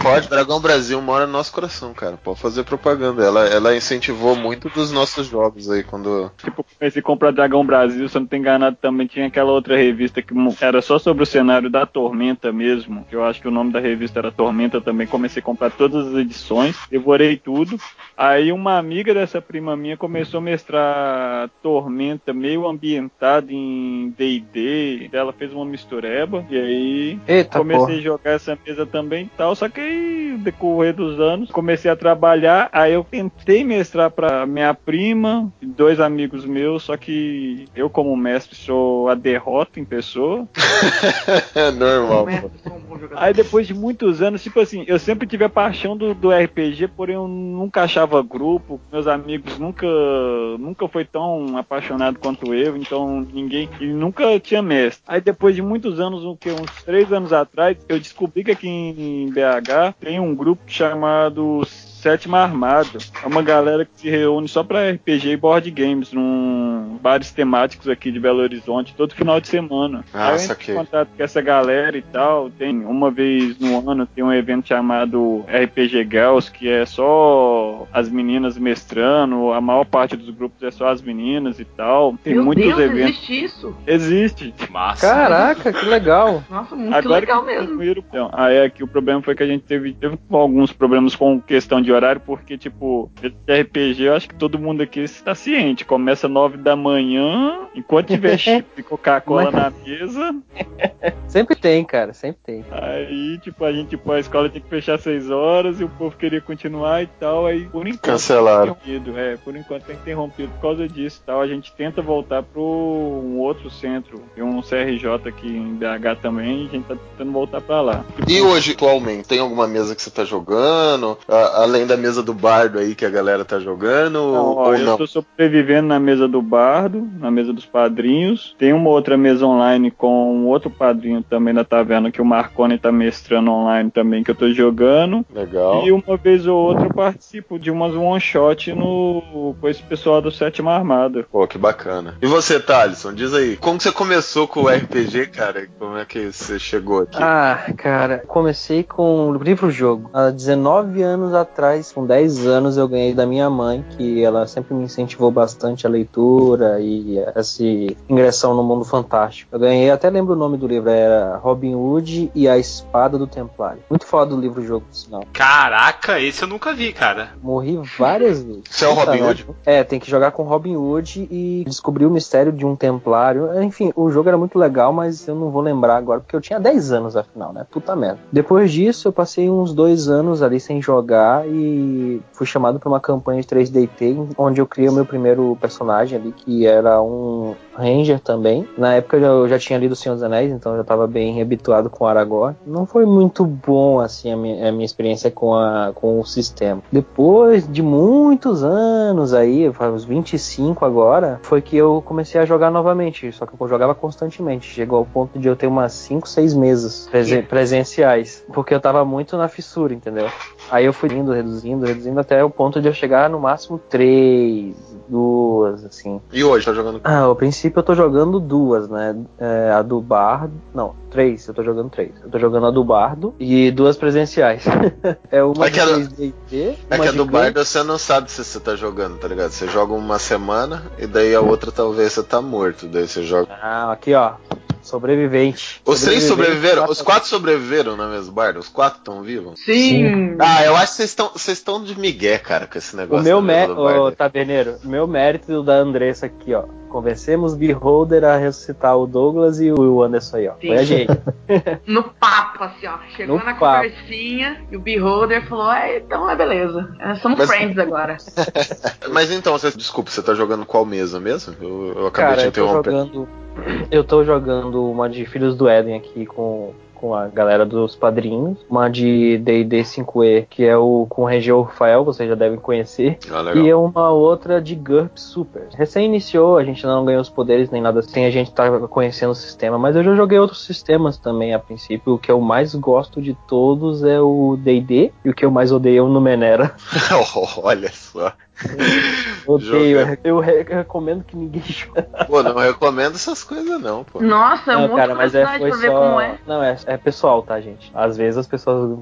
A: Pode, Dragão Brasil mora no nosso coração, cara. Pode fazer propaganda. Ela, ela incentivou muito dos nossos jogos aí quando.
D: Tipo, comecei a comprar Dragão Brasil, se eu não tô enganado, também tinha aquela outra revista que era só sobre o cenário da Tormenta mesmo. Que eu acho que o nome da revista era Tormenta também. Comecei a comprar todas as edições, devorei tudo. Aí uma amiga dessa prima minha começou a mestrar Tormenta meio ambientada em D&D. Ela fez uma mistureba. E aí
E: Eita,
D: comecei
E: porra.
D: a jogar essa mesa também e tal, só que aí, decorrer dos anos, comecei a trabalhar, aí eu tentei mestrar pra minha prima e dois amigos meus, só que eu como mestre sou a derrota em pessoa. [LAUGHS]
A: É normal,
C: jogador.
D: Aí depois de muitos anos, tipo assim, eu sempre tive a paixão do, do RPG, porém eu nunca achava grupo, meus amigos nunca nunca foi tão apaixonado quanto eu, então ninguém e nunca tinha mestre. Aí depois de muitos anos, que uns três anos atrás, eu descobri que aqui em BH tem um grupo chamado Sétima Armada. É uma galera que se reúne só pra RPG e board games num bares temáticos aqui de Belo Horizonte todo final de semana.
A: Ah,
D: Aí eu
A: saquei.
D: em contato com essa galera e tal. Tem uma vez no ano tem um evento chamado RPG Girls, que é só as meninas mestrando, a maior parte dos grupos é só as meninas e tal. Tem
C: Meu
D: muitos
C: Deus,
D: eventos.
C: existe isso?
D: Existe.
B: Massa.
E: Caraca, que legal.
C: Nossa, muito
D: Agora
C: legal
D: que
C: mesmo.
D: Então, aí aqui o problema foi que a gente teve, teve alguns problemas com questão de horário, porque, tipo, RPG, eu acho que todo mundo aqui está ciente. Começa nove da manhã, enquanto tiver [LAUGHS] chip e Coca-Cola
E: Mas-
D: na mesa, [LAUGHS]
E: Sempre tem, cara, sempre tem.
D: aí, tipo, a gente, tipo, a escola tinha que fechar seis horas e o povo queria continuar e tal, aí por enquanto.
A: Cancelaram.
D: interrompido, É, por enquanto tá interrompido por causa disso e tal. A gente tenta voltar pro um outro centro, tem um CRJ aqui em BH também, a gente tá tentando voltar pra lá.
A: E hoje, atualmente, tem alguma mesa que você tá jogando? A- além da mesa do bardo aí que a galera tá jogando?
D: Não,
A: ou
D: ó, eu
A: não?
D: tô sobrevivendo na mesa do bardo, na mesa dos padrinhos. Tem uma outra mesa online com um outro padrinho também da taverna que o Marconi tá mestrando online também que eu tô jogando.
A: Legal.
D: E uma vez ou outra eu participo de umas one shot no com esse pessoal do Sétima Armada.
A: Pô, que bacana. E você, Thalisson, diz aí, como que você começou com o RPG, cara? Como é que você chegou aqui?
E: Ah, cara, comecei com livro-jogo. Há 19 anos atrás, com 10 anos, eu ganhei da minha mãe, que ela sempre me incentivou bastante a leitura e essa ingressão no mundo fantástico. Eu ganhei, até lembro o nome do livro, era Robin Hood e a Espada do Templário. Muito foda o livro-jogo, por sinal.
B: Caraca, esse eu nunca vi, cara.
E: Morri várias vezes. [LAUGHS]
A: Você é o Robin Hood?
E: É, tem que jogar com Robin Hood e descobrir o mistério de um templário. Enfim, o jogo era muito legal, mas eu não vou lembrar agora, porque eu tinha 10 anos afinal, né? Puta merda. Depois disso, eu passei uns dois anos ali sem jogar e fui chamado pra uma campanha de 3DT, onde eu criei o meu primeiro personagem ali, que era um Ranger também. Na época eu já tinha lido O Senhor dos Anéis, então eu já tava bem habituado com Aragorn. Não foi muito bom, assim, a minha, a minha experiência com, a, com o sistema. Depois de muitos anos aí, faz uns 25 agora, foi que eu comecei a jogar novamente. Só que eu jogava constantemente. Chegou ao ponto de eu ter umas 5, 6 mesas presen- presenciais. Porque eu tava muito na fissura, entendeu? Aí eu fui indo, reduzindo, reduzindo até o ponto de eu chegar no máximo 3, duas, assim.
A: E hoje, tá jogando
E: Ah, ao princípio eu tô jogando duas, né? É, a do Bardo. Não, três, eu tô jogando três. Eu tô jogando a do Bardo e duas presenciais. [LAUGHS] é uma
A: É que do-
E: 3D,
A: É
E: uma
A: que a do bardo você não sabe se você tá jogando, tá ligado? Você joga uma semana e daí a outra talvez você tá morto. Daí você joga.
E: Ah, aqui ó. Sobrevivente.
A: Os três sobreviveram? Os quatro sobreviveram na mesma barda? Os quatro estão vivos?
C: Sim.
A: Ah, eu acho que vocês estão vocês estão de migué, cara, com esse
E: O
A: negócio.
E: meu
A: da mesa
E: mérito,
A: bardo.
E: taberneiro, o meu mérito e o da Andressa aqui, ó. Convencemos Beholder a ressuscitar o Douglas e o Anderson aí, ó. Foi a gente. [LAUGHS]
C: No papo, assim, ó. Chegou
E: No
C: na
E: papo.
C: conversinha e o Beholder falou: ah, então é beleza. É, somos
A: Mas-
C: friends agora. [LAUGHS]
A: Mas então, você, desculpa, você tá jogando qual mesa mesmo? Eu, eu acabei
E: Cara,
A: de
E: eu tô
A: interromper.
E: jogando. Eu tô jogando uma de Filhos do Éden aqui com, com a galera dos padrinhos. Uma de DD 5E, que é o com o Regeu Rafael, vocês já devem conhecer.
A: Ah.
E: E é uma outra de GURP Super. Recém iniciou, a gente não ganhou os poderes nem nada assim, a gente tá conhecendo o sistema, mas eu já joguei outros sistemas também a princípio. O que eu mais gosto de todos é o DD, e o que eu mais odeio é o Numenera. [LAUGHS]
A: Olha só. [LAUGHS]
E: Odeio, eu, re- eu recomendo que ninguém [LAUGHS] jogue.
A: Pô, não recomendo essas coisas não, pô.
C: Nossa, é
E: Não, cara, mas é, foi
C: pra ver
E: só.
C: como é.
E: Não, é, é pessoal, tá, gente? Às vezes as pessoas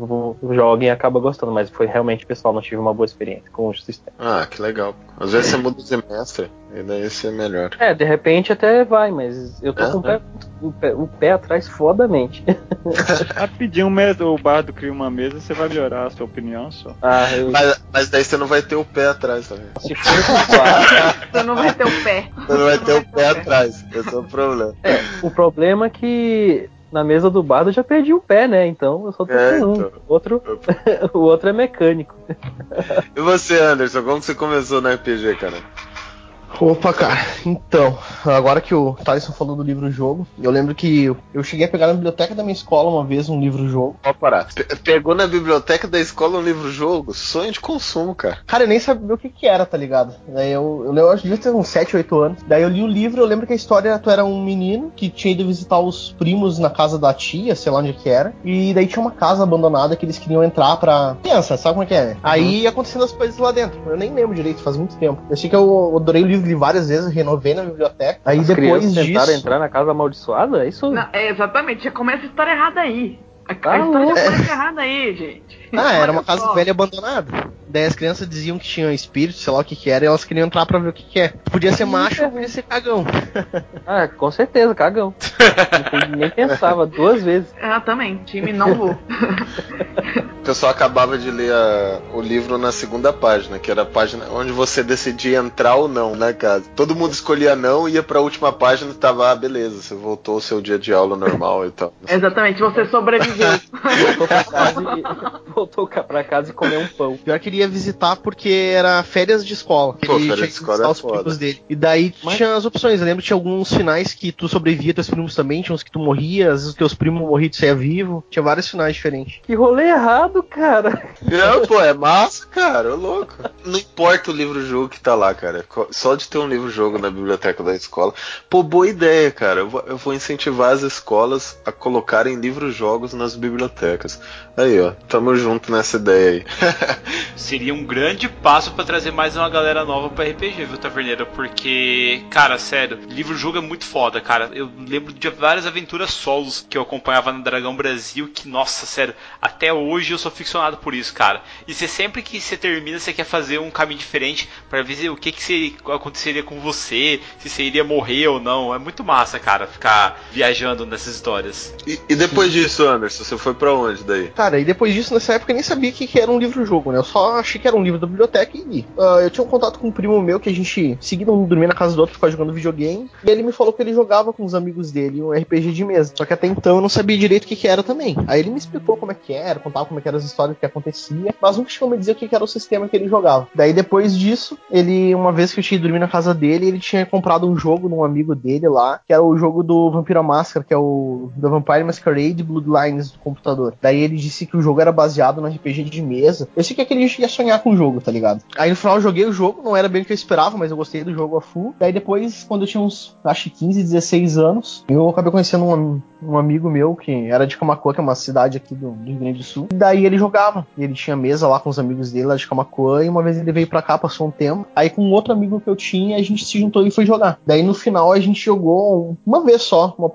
E: jogam e acabam gostando, mas foi realmente pessoal, não tive uma boa experiência com o sistema.
A: Ah, que legal. Às vezes você muda o semestre, e daí isso é melhor.
E: É, de repente até vai, mas eu tô
A: É,
E: com o pé, o, pé, o pé atrás fodamente. [LAUGHS]
D: Rapidinho, mesa, o bardo cria uma mesa, você vai melhorar a sua opinião só.
E: Ah, eu,
A: Mas, mas daí você não vai ter o pé atrás também.
E: se for culpar, [LAUGHS]
C: Você não vai ter o pé.
A: Você não vai ter o pé atrás. Esse é o problema.
E: é, o problema é que na mesa do bardo eu já perdi o pé, né? Então eu só tô
A: É,
E: com um.
A: então.
E: Outro, [LAUGHS] o outro é mecânico.
A: E você, Anderson, como que você começou no RPG, cara?
F: Opa, cara, então, agora que o Thaleson falou do livro-jogo, eu lembro que eu- eu cheguei a pegar na biblioteca da minha escola uma vez um livro-jogo.
A: Pode parar. Pe- Pegou na biblioteca da escola um livro-jogo? Sonho de consumo, cara.
F: Cara, eu nem sabia o que que era, tá ligado? Daí eu, eu, eu acho que devia ter uns 7, 8 anos. Daí eu li o livro, eu lembro que a história, tu era um menino que tinha ido visitar os primos na casa da tia, sei lá onde que era. E daí tinha uma casa abandonada que eles queriam entrar pra... Pensa, sabe como é que é? né? Aí acontecendo as coisas lá dentro. Eu nem lembro direito, faz muito tempo. Eu sei que eu adorei o livro li várias vezes, renovei na biblioteca. Aí
E: As
F: depois
E: crianças
F: disso...
E: tentaram entrar na casa amaldiçoada? Isso.
C: Não, é, exatamente, já começa a história errada aí. A, a
E: Tá
C: história
E: louco.
C: já começa errada aí, gente.
F: Ah, era uma casa velha abandonada. Daí as crianças diziam que tinha espírito, sei lá o que que era, e elas queriam entrar pra ver o que que é. Podia ser macho ou podia ser cagão. [LAUGHS]
E: Ah, com certeza, cagão. Não- Nem pensava duas vezes.
C: Ah, também, time não vou.
A: O pessoal acabava de ler a- o livro na segunda página, que era a página onde você decidia entrar ou não na casa. Todo mundo escolhia não, ia pra última página e tava, ah, beleza, você voltou ao seu dia de aula normal e tal.
C: Exatamente, você sobreviveu. [LAUGHS]
E: Voltou pra casa e, e comeu um pão. [LAUGHS]
F: Pior que ele ia visitar porque era férias de escola.
A: Pô,
F: ele tinha que visitar
A: é
F: os
A: foda.
F: primos dele. E daí
E: Mas-
F: tinha as opções. Eu lembro que tinha alguns finais que tu sobrevivia, teus primos também, tinha uns que tu morria, às vezes os teus primos morriam e tu saia vivo. Tinha vários finais diferentes.
E: Que rolê errado, cara.
A: Não, pô, é massa, cara, ô louco. Não importa o livro-jogo que tá lá, cara. Só de ter um livro-jogo na biblioteca da escola. Pô, boa ideia, cara. Eu vou, eu vou incentivar as escolas a colocarem livros-jogos nas bibliotecas. Aí, ó, tamo junto nessa ideia aí. [LAUGHS]
B: Seria um grande passo pra trazer mais uma galera nova pra RPG, viu, Taverneira? Porque, cara, sério, livro-jogo é muito foda, cara. Eu lembro de várias aventuras solos que eu acompanhava no Dragão Brasil, que, nossa, sério, até hoje eu sou ficcionado por isso, cara. E você sempre que você termina, você quer fazer um caminho diferente pra ver o que, que você- aconteceria com você, se você iria morrer ou não. É muito massa, cara, ficar viajando nessas histórias.
A: E, e depois disso, Anderson, você foi pra onde daí?
F: Cara, e depois disso, nessa época, eu nem sabia o que, que era um livro-jogo, né? Eu só achei que era um livro da biblioteca e li. Ah, eu tinha um contato com um primo meu que a gente seguido um dormia na casa do outro, ficava jogando videogame. E ele me falou que ele jogava com os amigos dele um RPG de mesa. Só que até então eu não sabia direito o que, que era também. Aí ele me explicou como é que era, contava como é que eram as histórias que acontecia, mas nunca chegou a me dizer o que, que era o sistema que ele jogava. Daí depois disso, ele, uma vez que eu tinha ido dormir na casa dele, ele tinha comprado um jogo num amigo dele lá, que era o jogo do Vampiro à Máscara, que é o The Vampire Masquerade Bloodlines do computador. Daí ele disse que o jogo era baseado no RPG de mesa. Eu sei que aquele ia sonhar com o jogo, tá ligado? Aí no final eu joguei o jogo, não era bem o que eu esperava, mas eu gostei do jogo a full. Daí depois, quando eu tinha uns, acho que 15, 16 anos, eu acabei conhecendo um, um amigo meu que era de Camacuã, que é uma cidade aqui do, do Rio Grande do Sul. E daí ele jogava. Ele tinha mesa lá com os amigos dele lá de Camacuã, e uma vez ele veio pra cá, passou um tempo. Aí com outro amigo que eu tinha, a gente se juntou e foi jogar. Daí no final a gente jogou uma vez só, uma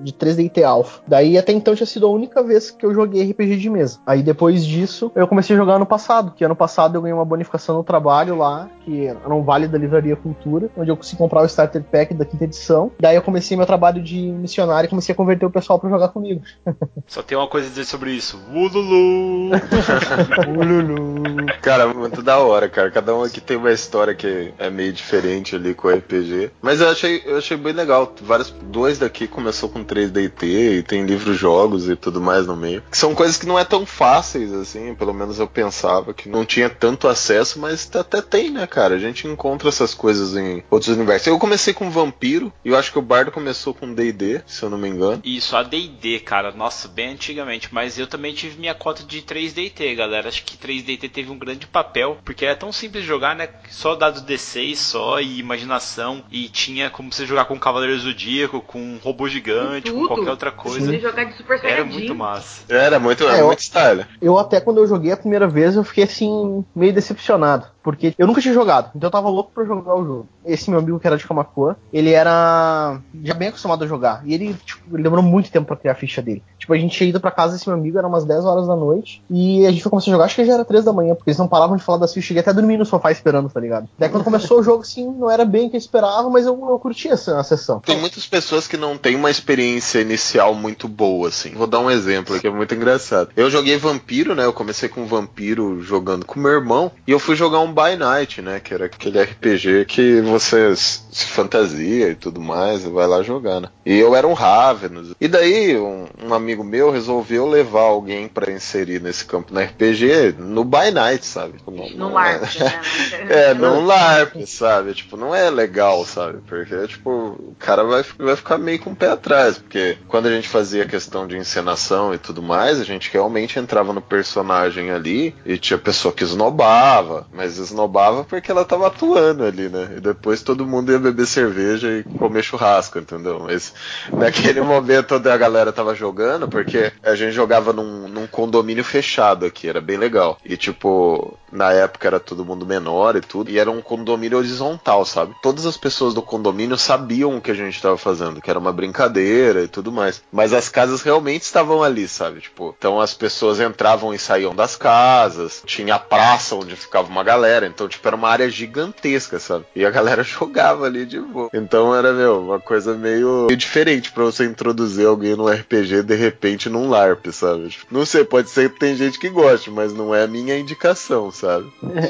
F: de 3DT Alpha. Daí até então tinha sido a única vez que eu joguei RPG de mesa. Aí depois disso, eu comecei a jogar ano passado, que ano passado eu ganhei uma bonificação no trabalho lá, que era um vale da Livraria Cultura, onde eu consegui comprar o Starter Pack da quinta edição. Daí eu comecei meu trabalho de missionário e comecei a converter o pessoal pra jogar comigo. [LAUGHS]
B: Só tem uma coisa a dizer sobre isso. Ululu! [LAUGHS]
A: Cara, muito da hora, cara. Cada um aqui tem uma história que é meio diferente ali com o RPG. Mas eu achei, eu achei bem legal. Vários, dois daqui começou com 3DT e tem livros jogos e tudo mais no meio. Que são coisas que não é tão fáceis assim, pelo menos eu pensava que não tinha tanto acesso, mas até tem, né, cara? A gente encontra essas coisas em outros universos. Eu comecei com Vampiro e eu acho que o Bardo começou com D&D, se eu não me engano.
B: Isso, a D&D, cara. Nossa, bem antigamente. Mas eu também tive minha cota de 3DT, galera. Acho que 3DT teve um grande papel, porque é tão simples de jogar, né? Só dados D6 só e imaginação. E tinha como você jogar com Cavaleiro Zodíaco, com um robô gigante, com qualquer outra coisa.
C: Você jogar de Super
B: Era muito massa.
A: Era muito, era
F: É, eu-
A: muito style.
F: Eu até quando eu joguei a primeira vez, eu fiquei assim, meio decepcionado. Porque eu nunca tinha jogado, então eu tava louco pra jogar o jogo. Esse meu amigo que era de Kamakura, ele era já bem acostumado a jogar. E ele, tipo, demorou muito tempo pra criar a ficha dele. Tipo, a gente tinha ido pra casa desse meu amigo, era umas 10 horas da noite. E a gente foi começar a jogar, acho que já era 3 da manhã, porque eles não paravam de falar das fichas. Cheguei até dormir no sofá esperando, tá ligado? Daí quando começou o jogo, assim, não era bem o que eu esperava, mas eu, eu curti essa sessão.
A: Tem muitas pessoas que não têm uma experiência inicial muito boa, assim. Vou dar um exemplo aqui, é muito engraçado. Eu joguei Vampiro, né? Eu comecei com Vampiro jogando com meu irmão. E eu fui jogar um By Night, né? Que era aquele RPG que você se fantasia e tudo mais, e vai lá jogar, né? E eu era um Ravenous. E daí, um, um amigo meu resolveu levar alguém pra inserir nesse campo no RPG no By Night, sabe? Não-
C: No
A: não
C: LARP, [LAUGHS]
A: é-
C: né?
A: é, LARP, sabe? Tipo, não é legal, sabe? Porque, tipo, o cara vai, vai ficar meio com o pé atrás. Porque quando a gente fazia questão de encenação e tudo mais, a gente realmente entrava no personagem ali e tinha pessoa que esnobava, mas esnobava porque ela tava atuando ali, né? E depois todo mundo ia beber cerveja e comer churrasco, entendeu? Mas naquele [LAUGHS] momento onde a galera tava jogando, porque a gente jogava num, num condomínio fechado aqui, era bem legal. E tipo, na época era todo mundo menor e tudo, e era um condomínio horizontal, sabe? Todas as pessoas do condomínio sabiam o que a gente tava fazendo, que era uma brincadeira e tudo mais. Mas as casas realmente estavam ali, sabe? Tipo, então as pessoas entravam e saíam das casas, tinha a praça onde ficava uma galera, então, tipo, era uma área gigantesca, sabe? E a galera [LAUGHS] jogava ali de boa. Então era, meu, uma coisa meio, meio diferente pra você introduzir alguém no RPG de repente num LARP, sabe? Tipo, não sei, pode ser que tem gente que goste, mas não é a minha indicação, sabe?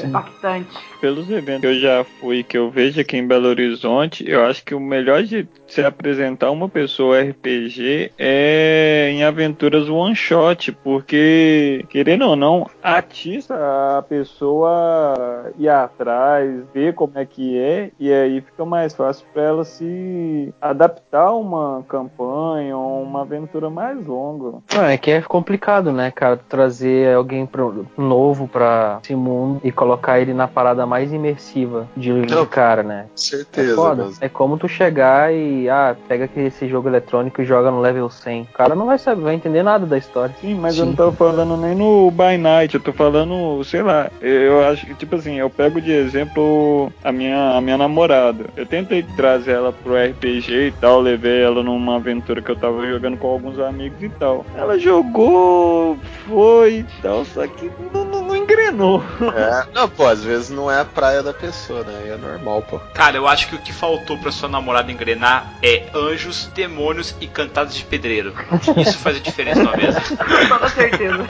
C: Bastante. [LAUGHS]
D: Pelos eventos que eu já fui, que eu vejo aqui em Belo Horizonte, eu acho que o melhor de se apresentar uma pessoa RPG é em aventuras one shot, porque querendo ou não, atiça a pessoa ir atrás, ver como é que é, e aí fica mais fácil para ela se adaptar a uma campanha ou uma aventura mais longa.
E: Ah, é que é complicado, né, cara? Trazer alguém pro, novo pra esse mundo e colocar ele na parada mais imersiva de, de
A: Não,
E: cara, né? É
A: Certeza.
E: foda.
A: mas-
E: É como tu chegar e, ah, pega aqui esse jogo eletrônico e joga no level 100. O cara não vai saber, vai entender nada da história.
D: Sim, mas eu não tô falando nem no By Night, eu tô falando, sei lá, eu acho que, tipo assim, eu pego de exemplo a minha, a minha namorada. Eu tentei trazer ela pro RPG e tal, levei ela numa aventura que eu tava jogando com alguns amigos e tal. Ela jogou, foi e tal, só que não, não- não engrenou.
A: É, [LAUGHS] não, pô, às vezes não é a praia da pessoa, né? E é normal, pô.
B: Cara, eu acho que o que faltou pra sua namorada engrenar é anjos, demônios e cantados de pedreiro. Isso faz a diferença numa mesa. [LAUGHS]
C: Com toda certeza.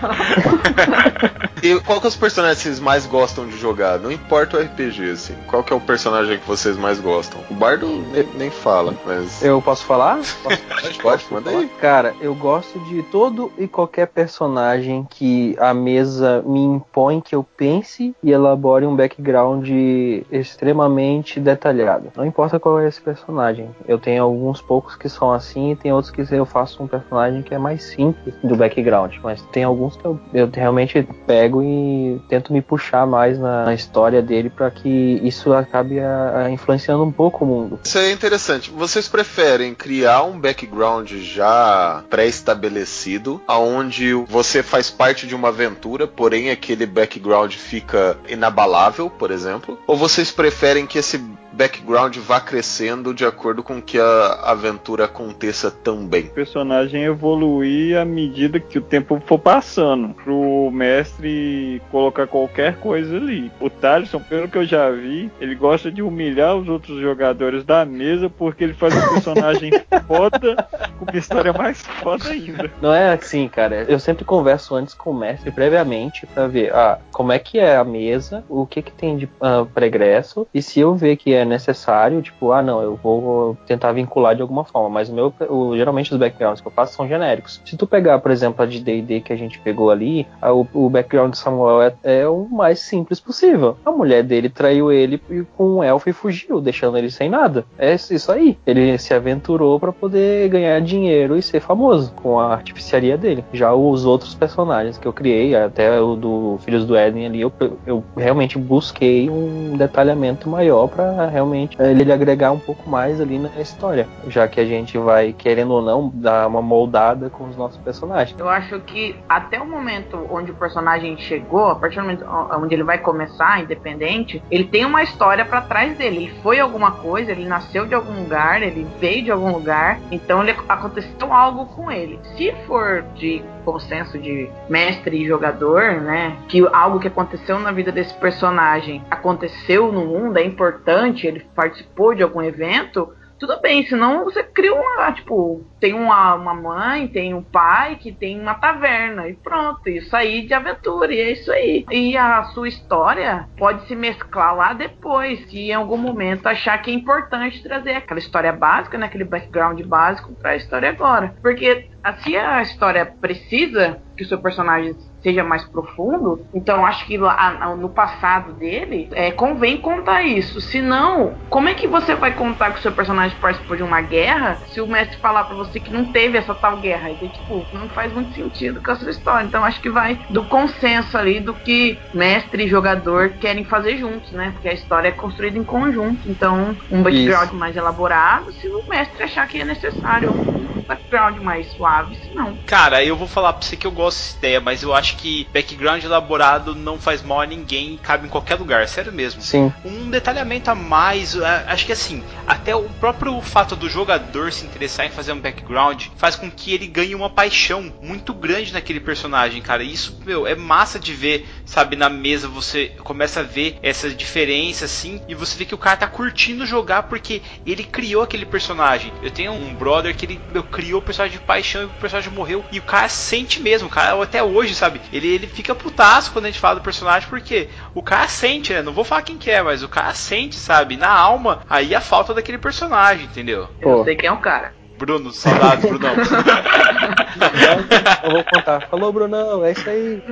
C: [LAUGHS]
A: E qual que é os personagens que vocês mais gostam de jogar? Não importa o RPG, assim. Qual que é o personagem que vocês mais gostam? O Bardo ne- nem fala, mas.
E: Eu posso falar? [LAUGHS] Posso
A: Pode, manda aí.
E: Cara, eu gosto de todo e qualquer personagem que a mesa me impõe que eu pense e elabore um background extremamente detalhado. Não importa qual é esse personagem. Eu tenho alguns poucos que são assim e tem outros que eu faço um personagem que é mais simples do background. Mas tem alguns que eu, eu realmente pego e tento me puxar mais na, na história dele para que isso acabe a- a influenciando um pouco o mundo.
A: Isso é interessante. Vocês preferem criar um background já pré-estabelecido, aonde você faz parte de uma aventura, porém aquele background fica inabalável, por exemplo? Ou vocês preferem que esse background vá crescendo de acordo com que a aventura aconteça também?
D: O personagem evoluir à medida que o tempo for passando, pro mestre colocar qualquer coisa ali. O Talisson, pelo que eu já vi, ele gosta de humilhar os outros jogadores da mesa porque ele faz um personagem [LAUGHS] foda com uma história mais foda ainda.
E: Não é assim, cara. Eu sempre converso antes com o mestre previamente pra ver ah, como é que é a mesa, o que que tem de ah, pregresso e se eu ver que é necessário, tipo, ah, não, eu vou tentar vincular de alguma forma. Mas o meu, o- geralmente os backgrounds que eu faço são genéricos. Se tu pegar, por exemplo, a de D&D que a gente pegou ali, a- o, o background de Samuel é, é o mais simples possível. A mulher dele traiu ele com um elfo e fugiu, deixando ele sem nada. É isso aí. Ele se aventurou pra poder ganhar dinheiro e ser famoso com a artificiaria dele. Já os outros personagens que eu criei, até o do Filhos do Éden ali, eu, eu realmente busquei um detalhamento maior pra realmente eh, ele agregar um pouco mais ali na história, já que a gente vai, querendo ou não, dar uma moldada com os nossos personagens.
C: Eu acho que até o momento onde o personagem chegou, a partir do momento onde ele vai começar, independente, ele tem uma história pra trás dele. Ele foi alguma coisa, ele nasceu de algum lugar, ele veio de algum lugar, então ele aconteceu algo com ele. Se for de consenso de mestre e jogador, né, que algo que aconteceu na vida desse personagem aconteceu no mundo, é importante, ele participou de algum evento, tudo bem, senão você cria uma, tipo, tem uma, uma mãe, tem um pai que tem uma taverna e pronto, isso aí de aventura, e é isso aí. E a sua história pode se mesclar lá depois, se em algum momento achar que é importante trazer aquela história básica, né, aquele background básico pra história agora. Porque se a história precisa que o seu personagem seja mais profundo, então acho que lá no passado dele é, convém contar isso. Senão, como é que você vai contar que o seu personagem participou de uma guerra se o mestre falar pra você que não teve essa tal guerra? E daí, tipo, não faz muito sentido com a sua história. Então acho que vai do consenso ali do que mestre e jogador querem fazer juntos, né? Porque a história é construída em conjunto. Então, um background
E: Isso.
C: mais elaborado se o mestre achar que é necessário. Um background mais suave, se não.
B: Cara, eu vou falar pra você que eu gosto dessa ideia, mas eu acho que background elaborado não faz mal a ninguém, cabe em qualquer lugar, sério mesmo.
E: Sim.
B: Um detalhamento a mais, é, acho que assim, até o próprio fato do jogador se interessar em fazer um background faz com que ele ganhe uma paixão muito grande naquele personagem, cara. Isso, meu, é massa de ver, sabe, na mesa você começa a ver essa diferença assim e você vê que o cara tá curtindo jogar porque ele criou aquele personagem. Eu tenho um brother que ele meu, criou o personagem de paixão e o personagem morreu e o cara sente mesmo, o cara até hoje, sabe? Ele, ele fica putaço quando a gente fala do personagem porque o cara sente, né? Não vou falar quem que é, mas o cara sente, sabe? Na alma, aí a falta daquele personagem, entendeu?
C: Eu
E: Pô.
C: sei quem é o cara.
B: Bruno, saudades, Brunão. [LAUGHS]
E: Eu vou contar. Falou, Brunão, é isso aí.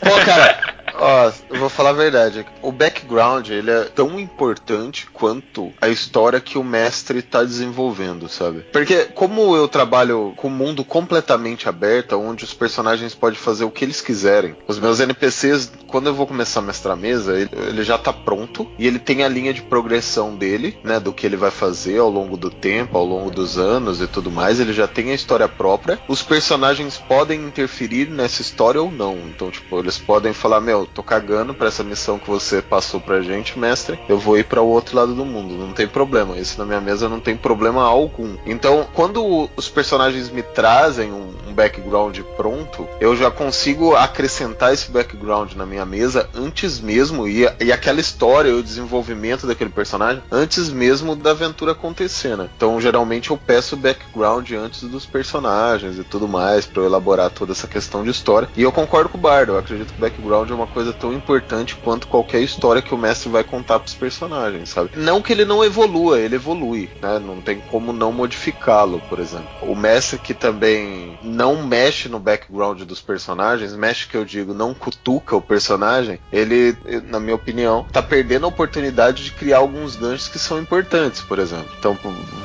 A: Pô, cara, ó, eu vou falar a verdade. O background, ele é tão importante quanto a história que o mestre tá desenvolvendo, sabe? Porque como eu trabalho com um mundo completamente aberto, onde os personagens podem fazer o que eles quiserem, os meus NPCs, quando eu vou começar a mestrar a mesa, ele, ele já tá pronto e ele tem a linha de progressão dele, né, do que ele vai fazer ao longo do tempo, ao longo dos anos e tudo mais, ele já tem a história própria. Os personagens podem interferir nessa história ou não. Então, tipo, eles podem falar: Meu, tô cagando pra essa missão que você passou pra gente, mestre. Eu vou ir para o outro lado do mundo. Não tem problema. Isso na minha mesa não tem problema algum. Então, quando os personagens me trazem um, um background pronto, eu já consigo acrescentar esse background na minha mesa antes mesmo e, e aquela história, o desenvolvimento daquele personagem antes mesmo da aventura acontecer, né? Então, geralmente eu peço background antes dos personagens e tudo mais para eu elaborar toda essa questão de história. E eu concordo com o Bardo, eu acredito que o background é uma coisa tão importante quanto qualquer história que o mestre vai contar pros personagens, sabe? Não que ele não evolua, ele evolui, né? Não tem como não modificá-lo, por exemplo. O mestre que também não mexe no background dos personagens, mexe que eu digo, não cutuca o personagem, ele, na minha opinião, tá perdendo a oportunidade de criar alguns ganchos que são importantes, por exemplo. Então,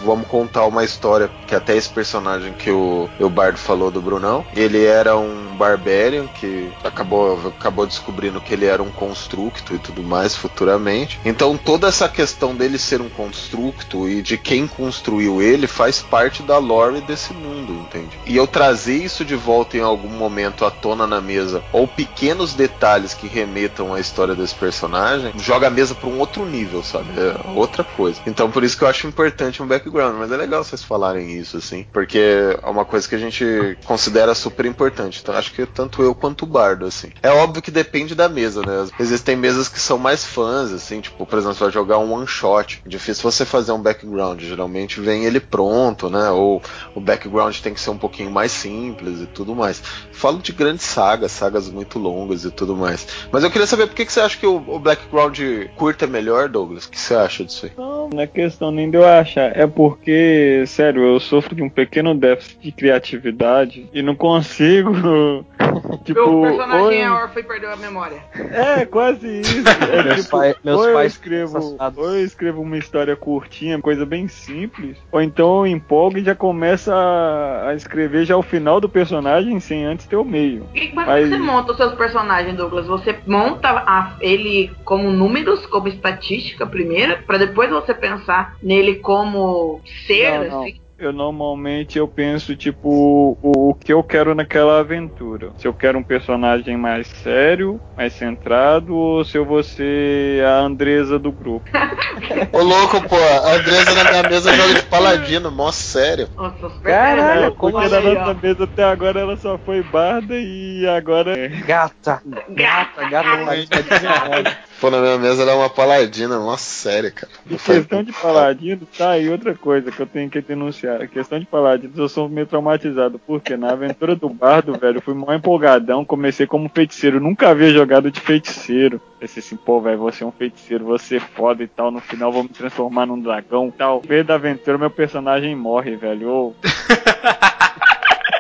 A: vamos contar uma história que até esse personagem que o, o Bardo falou do Brunão, ele era um barbarian que acabou, acabou descobrindo que ele era um constructo e tudo mais futuramente. Então, toda essa questão dele ser um constructo e de quem construiu ele faz parte da lore desse mundo, entende? E eu trazer isso de volta em algum momento à tona na mesa, ou pequenos detalhes que remetam à história desse personagem, joga a mesa para um outro nível, sabe? É outra coisa. Então, por isso que eu acho importante um background, mas é legal vocês falarem isso, assim, porque é uma coisa que a gente considera super importante. Então, acho que tanto eu quanto o Bardo, assim. É óbvio que depende da mesa, né? Existem mesas que são mais fãs, assim, tipo, por exemplo, você vai jogar um one shot. Difícil você fazer um background. Geralmente vem ele pronto, né? Ou o background tem que ser um pouquinho mais simples e tudo mais. Falo de grandes sagas, sagas muito longas e tudo mais. Mas eu queria saber por que, que você acha que o, o background curto é melhor, Douglas? O que você acha disso aí?
D: Não, não é questão nem de eu achar. É porque, sério, eu sofro de um pequeno déficit de criatividade e não consigo. [LAUGHS] tipo,
C: Meu personagem
D: ou-
C: é órfão e perdeu a memória.
D: É, quase isso. [LAUGHS] É,
E: Meus
D: tipo,
E: pai- meus
D: ou eu
E: pais
D: escrevo,
E: assassinados.
D: ou eu escrevo uma história curtinha, coisa bem simples, ou então eu empolgo e já começa a, a escrever já o final do personagem sem antes ter o meio.
C: E, mas
D: Mas-
C: como você monta os seus personagens, Douglas? Você monta a- ele como números, como estatística primeiro, pra depois você pensar nele como ser,
D: Não, não.
C: assim?
D: Eu normalmente eu penso tipo o, o que eu quero naquela aventura. Se eu quero um personagem mais sério, mais centrado, ou se eu vou ser a Andresa do grupo. [LAUGHS]
A: Ô louco, pô, a Andresa na minha mesa joga de paladino, mó sério.
C: Nossa,
E: Caralho,
C: sério.
D: É, porque
C: Olha
D: na nossa mesa até agora ela só foi barda e agora é.
E: Gata, gata, gata, gata de verdade.
A: Pô, na minha mesa ela é uma paladina, mó séria, cara.
D: E questão de paladino, tá aí outra coisa que eu tenho que denunciar. A questão de paladinos, eu sou meio traumatizado. Porque na aventura do bardo, velho, eu fui mó empolgadão. Comecei como feiticeiro. Nunca havia jogado de feiticeiro. Pensei assim, pô, velho, você é um feiticeiro, você é foda e tal. No final vou me transformar num dragão e tal. No meio da aventura, meu personagem morre, velho. Ô, [LAUGHS]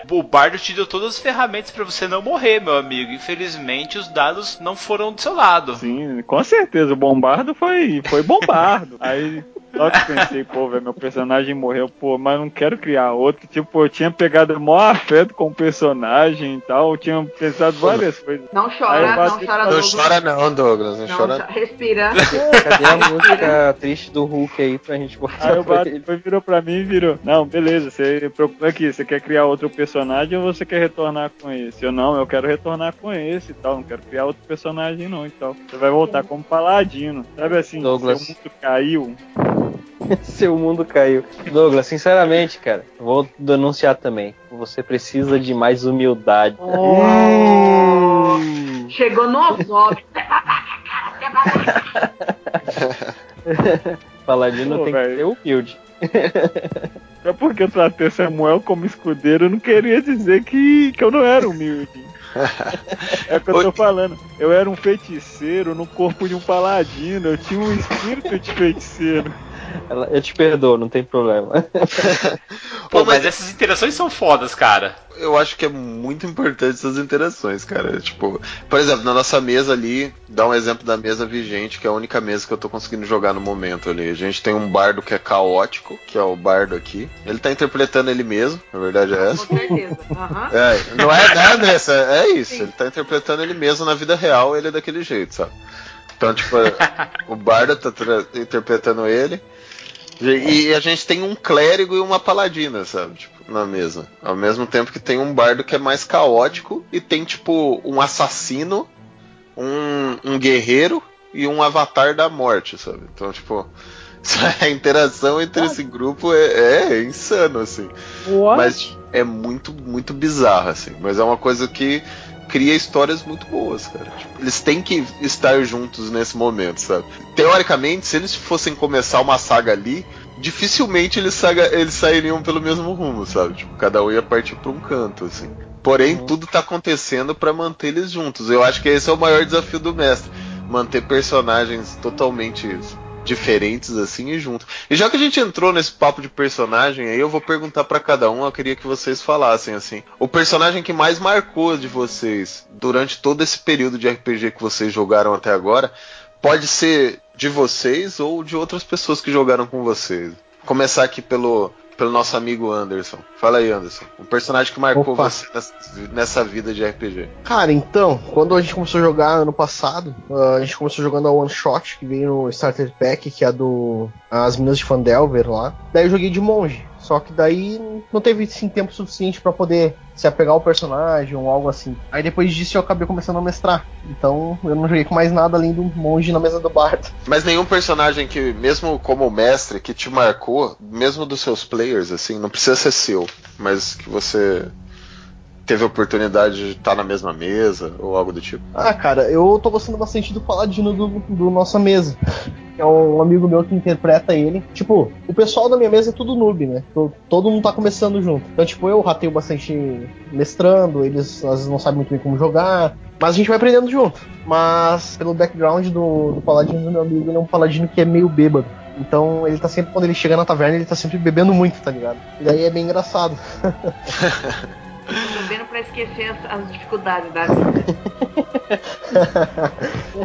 B: O Bardo te deu todas as ferramentas pra você não morrer, meu amigo. Infelizmente, os dados não foram do seu lado.
D: Sim, com certeza. O bombardo foi, foi bombardo. [LAUGHS] Aí só que pensei, pô, velho, meu personagem morreu, pô, mas não quero criar outro. Tipo, eu tinha pegado o maior afeto com o personagem e tal. Eu tinha pensado várias coisas.
C: Não
D: eu
C: chora, não chora,
A: Não
C: Douglas.
A: chora não, Douglas, não,
C: Não,
A: chora
C: respira.
E: Cadê a [LAUGHS] música triste do Hulk aí pra gente botar
D: Aí o
E: pra
D: Bato
E: ele?
D: foi, virou pra mim e virou. Não, beleza, você procura aqui, você quer criar outro personagem ou você quer retornar com esse? Eu não, eu quero retornar com esse e tal, não quero criar outro personagem não e tal. Você vai voltar como paladino. Sabe assim,
E: Douglas.
D: seu mundo caiu. [LAUGHS]
E: Seu mundo caiu. Douglas, sinceramente, cara, vou denunciar também. Você precisa de mais humildade. [LAUGHS]
C: Chegou no Ozob. [LAUGHS]
E: Paladino
D: Pô,
E: tem
D: velho.
E: que ser humilde.
D: É porque eu tratei Samuel como escudeiro, eu não queria dizer que, que eu não era humilde. É o que eu tô falando. Eu era um feiticeiro no corpo de um paladino, eu tinha um espírito de feiticeiro.
E: Ela- Eu te perdoo, não tem problema. [LAUGHS]
B: Pô, mas essas interações são fodas, cara.
A: Eu acho que é muito importante essas interações, cara. Tipo, por exemplo, na nossa mesa ali, dá um exemplo da mesa vigente, que é a única mesa que eu tô conseguindo jogar no momento ali. A gente tem um bardo que é caótico, que é o bardo aqui. Ele tá interpretando ele mesmo, na verdade é essa.
C: Com certeza. Aham.
A: É, não é nada, essa, é [LAUGHS] isso. Ele tá interpretando ele mesmo na vida real, ele é daquele jeito, sabe? Então, tipo, [LAUGHS] o Barda tá interpretando ele. E, a gente tem um clérigo e uma paladina, sabe? Tipo, na mesa. Ao mesmo tempo que tem um bardo que é mais caótico e tem, tipo, um assassino, um, um guerreiro e um avatar da morte, sabe? Então, tipo, [LAUGHS] a interação entre esse grupo é, é insano, assim. Mas é muito, muito bizarro, assim. Mas é uma coisa que cria histórias muito boas, cara. Tipo, eles têm que estar juntos nesse momento, sabe? Teoricamente, se eles fossem começar uma saga ali, dificilmente eles, saga, eles sairiam pelo mesmo rumo, sabe? Tipo, cada um ia partir pra um canto, assim. Porém, tudo tá acontecendo pra manter eles juntos. Eu acho que esse é o maior desafio do mestre. Manter personagens totalmente diferentes assim e juntos. E já que a gente entrou nesse papo de personagem, aí eu vou perguntar pra cada um, eu queria que vocês falassem assim, o personagem que mais marcou de vocês durante todo esse período de RPG que vocês jogaram até agora, pode ser de vocês ou de outras pessoas que jogaram com vocês. Começar aqui pelo pelo nosso amigo Anderson. Fala aí, Anderson. Um personagem que marcou
F: Opa.
A: você nessa, vida de RPG.
F: Cara, então, quando a gente começou a jogar ano passado, ah, a gente começou jogando a One Shot, que veio no Starter Pack, que é a do As Minas de Fandelver lá. Daí eu joguei de monge. Só que daí não teve assim, tempo suficiente pra poder se apegar ao personagem ou algo assim. Aí depois disso eu acabei começando a mestrar. Então eu não joguei com mais nada além do monge na mesa do bardo. [LAUGHS]
A: Mas nenhum personagem que, mesmo como mestre, que te marcou, mesmo dos seus players, assim, não precisa ser seu, mas que você teve a oportunidade de estar na mesma mesa ou algo do tipo?
F: Ah, cara, eu tô gostando bastante do Paladino do, do Nossa Mesa. É um amigo meu que interpreta ele. Tipo, o pessoal da minha mesa é tudo noob, né? To- Todo mundo tá começando junto. Então, tipo, eu rateio bastante mestrando, eles às vezes não sabem muito bem como jogar. Mas a gente vai aprendendo junto. Mas, pelo background do, do Paladino do meu amigo, ele é um Paladino que é meio bêbado. Então, ele tá sempre, quando ele chega na taverna, ele tá sempre bebendo muito, tá ligado? E daí é bem engraçado. [LAUGHS] [LAUGHS]
C: Bebendo pra esquecer as, as dificuldades da [LAUGHS] vida.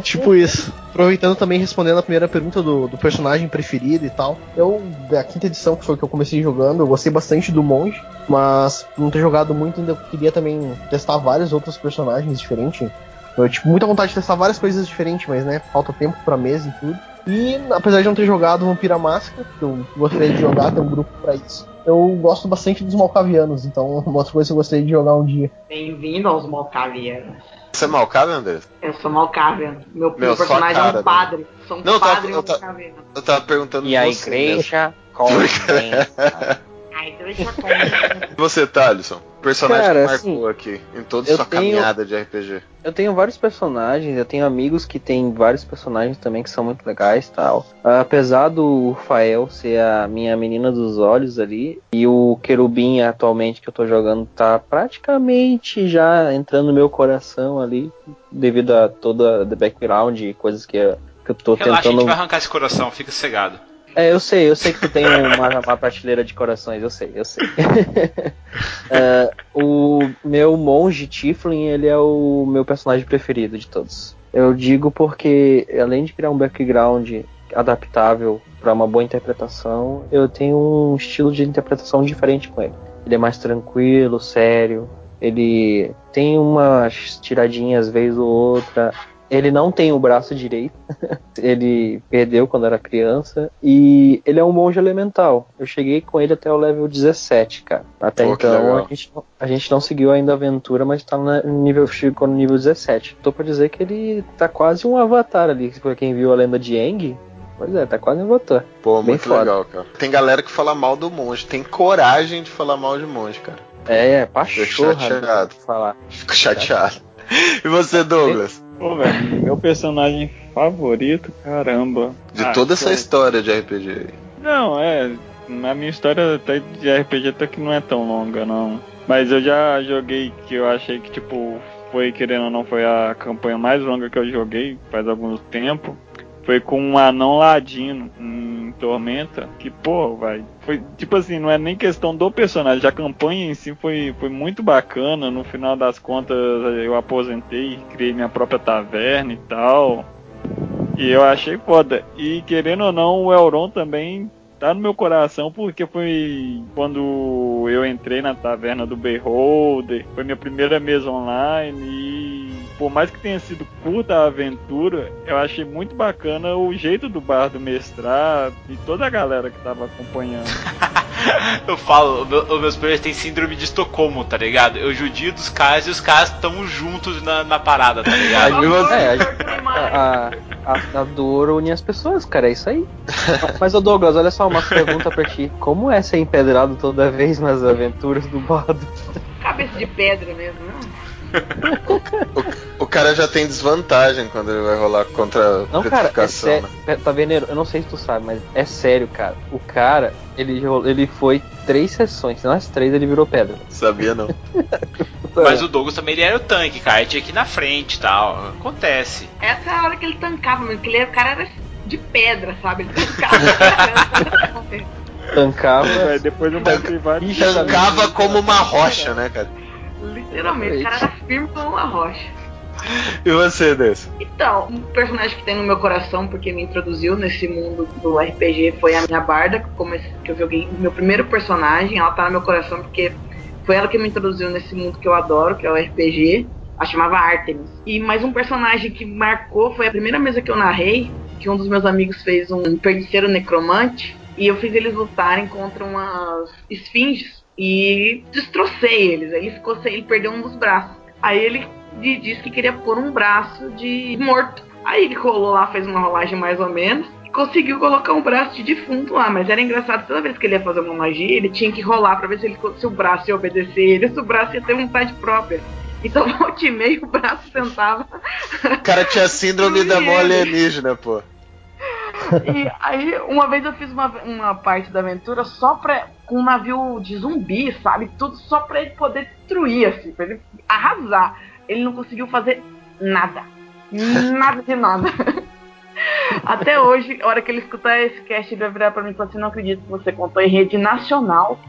F: tipo isso. Aproveitando também respondendo a primeira pergunta do, do personagem preferido e tal. Eu, da quinta edição, que foi que eu comecei jogando, eu gostei bastante do monge, mas não ter jogado muito, ainda queria também testar vários outros personagens diferentes. Eu tive muita vontade de testar várias coisas diferentes, mas né, falta tempo pra mesa e tudo. E apesar de não ter jogado Vampira Máscara, que eu gostaria de jogar, tem um grupo pra isso. Eu gosto bastante dos Malkavianos, então [LAUGHS] uma outra coisa que eu gostaria de jogar um dia.
C: Bem-vindo aos Malkavianos.
A: Você é malcado, André?
C: Eu sou Malkavian. Meu,
A: Meu,
C: personagem
A: cara,
C: é
A: né?
C: um padre. Sou um
A: Não, eu tava-
C: padre
A: eu tava-. Eu tava perguntando
E: E a
A: você
E: igreja [LAUGHS]
C: A igreja conta.
A: mesmo. Você, Thalisson? Personagem
E: Cara,
A: que marcou
E: assim,
A: aqui em toda
E: eu
A: sua
E: tenho-
A: caminhada de RPG.
E: Eu tenho vários personagens, eu tenho amigos que têm vários personagens também que são muito legais tal. Apesar do Rafael ser a minha menina dos olhos ali, e o Querubim atualmente que eu tô jogando tá praticamente já entrando no meu coração ali, devido a toda a background e coisas que, eu- que eu tô
B: Relaxa, a
E: tentando.
B: gente vai arrancar esse coração, fica cegado.
E: É, eu sei, eu sei que tu tem uma, uma prateleira de corações, eu sei, eu sei. [LAUGHS] É, o meu monge Tiflin, ele é o meu personagem preferido de todos. Eu digo porque, além de criar um background adaptável para uma boa interpretação, eu tenho um estilo de interpretação diferente com ele. Ele é mais tranquilo, sério. Ele tem umas tiradinhas vez ou outra. Ele não tem o braço direito. [LAUGHS] ele perdeu quando era criança. E ele é um monge elemental. Eu cheguei com ele até o level 17, cara. Até
A: Pô,
E: então a gente, não- a gente não seguiu ainda a aventura, mas tá no nível, chegou no nível 17. Tô pra dizer que ele tá quase um avatar ali. Pra quem viu a lenda de Aang. Pois é, tá quase um avatar.
A: Pô,
E: Bem
A: muito
E: foda.
A: legal, cara. Tem galera que fala mal do monge, tem coragem de falar mal de monge, cara.
E: É,
A: Fico
E: pachorra
A: chateado.
E: de falar.
A: Fico chateado. [LAUGHS] E você, Douglas?
D: Pô, velho, meu personagem favorito, caramba.
A: De
D: Ah,
A: toda essa
D: eu-
A: história de RPG.
D: Não, é. A minha história até de RPG até que não é tão longa, não. Mas eu já joguei que eu achei que, tipo, foi, querendo ou não, foi a campanha mais longa que eu joguei faz algum tempo. Foi com um anão ladino em Tormenta. Que, pô, vai. Foi, tipo assim, não é nem questão do personagem. A campanha em si foi, foi muito bacana. No final das contas, eu aposentei, criei minha própria taverna e tal. E eu achei foda. E querendo ou não, o Elron também tá no meu coração, porque foi quando eu entrei na taverna do Beholder, foi minha primeira mesa online e por mais que tenha sido curta a aventura, eu achei muito bacana o jeito do bardo mestrar e toda a galera que tava acompanhando. [LAUGHS]
B: Eu falo, o meu- os meus players têm síndrome de Estocolmo, tá ligado? Eu judio dos caras e os caras estão juntos na, na parada, tá ligado?
E: É, a, a, a dor une as pessoas, cara, é isso aí. [LAUGHS] Mas, ô Douglas, olha só uma pergunta pra ti. Como é ser empedrado toda vez nas aventuras do Bardo?
C: Cabeça de pedra mesmo, não? [LAUGHS]
A: O cara já tem desvantagem quando ele vai rolar contra
E: Não, cara, é
A: né?
E: Taverneiro, eu não sei se tu sabe, mas é sério, cara. O cara, ele, ele foi três sessões. Nas três ele virou pedra.
A: Sabia não. [LAUGHS]
B: Mas o Douglas também ele era o tanque, cara. Ele tinha que ir na frente e tal. Acontece.
C: Essa é a hora que ele tancava mesmo, que ele, o cara era de pedra, sabe? Ele tancava. [LAUGHS]
E: Tancava.
D: Aí depois eu.
E: Ixi,
A: Tancava como uma rocha, né, cara?
C: Literalmente, o cara era firme como uma rocha.
A: E você, desse?
C: Então, um personagem que tem no meu coração, porque me introduziu nesse mundo do RPG, foi a minha Barda, que, eu comecei, que eu joguei meu primeiro personagem. Ela tá no meu coração porque foi ela que me introduziu nesse mundo que eu adoro, que é o RPG. Ela chamava Artemis. E mais um personagem que marcou foi a primeira mesa que eu narrei, que um dos meus amigos fez um feiticeiro necromante. E eu fiz eles lutarem contra umas esfinges e destrocei eles. Aí ele ficou sem, ele perdeu um dos braços. Aí ele di- disse que queria pôr um braço de morto. Aí ele rolou lá, fez uma rolagem mais ou menos. conseguiu colocar um braço de defunto lá, mas era engraçado toda vez que ele ia fazer uma magia, ele tinha que rolar pra ver se, ele, se o braço ia obedecer ele, se o braço ia ter vontade própria. Então, [LAUGHS] volta e meio, o braço tentava.
A: O cara tinha síndrome [LAUGHS] da mão
C: Ele.
A: alienígena, pô.
C: E aí, uma vez eu fiz uma, uma parte da aventura só pra. com um navio de zumbi, sabe? Tudo só pra ele poder destruir, assim, pra ele arrasar. Ele não conseguiu fazer nada. Nada de nada. [LAUGHS] Até hoje, a hora que ele escutar esse cast, ele vai virar pra mim e falar assim: não acredito que você contou em rede nacional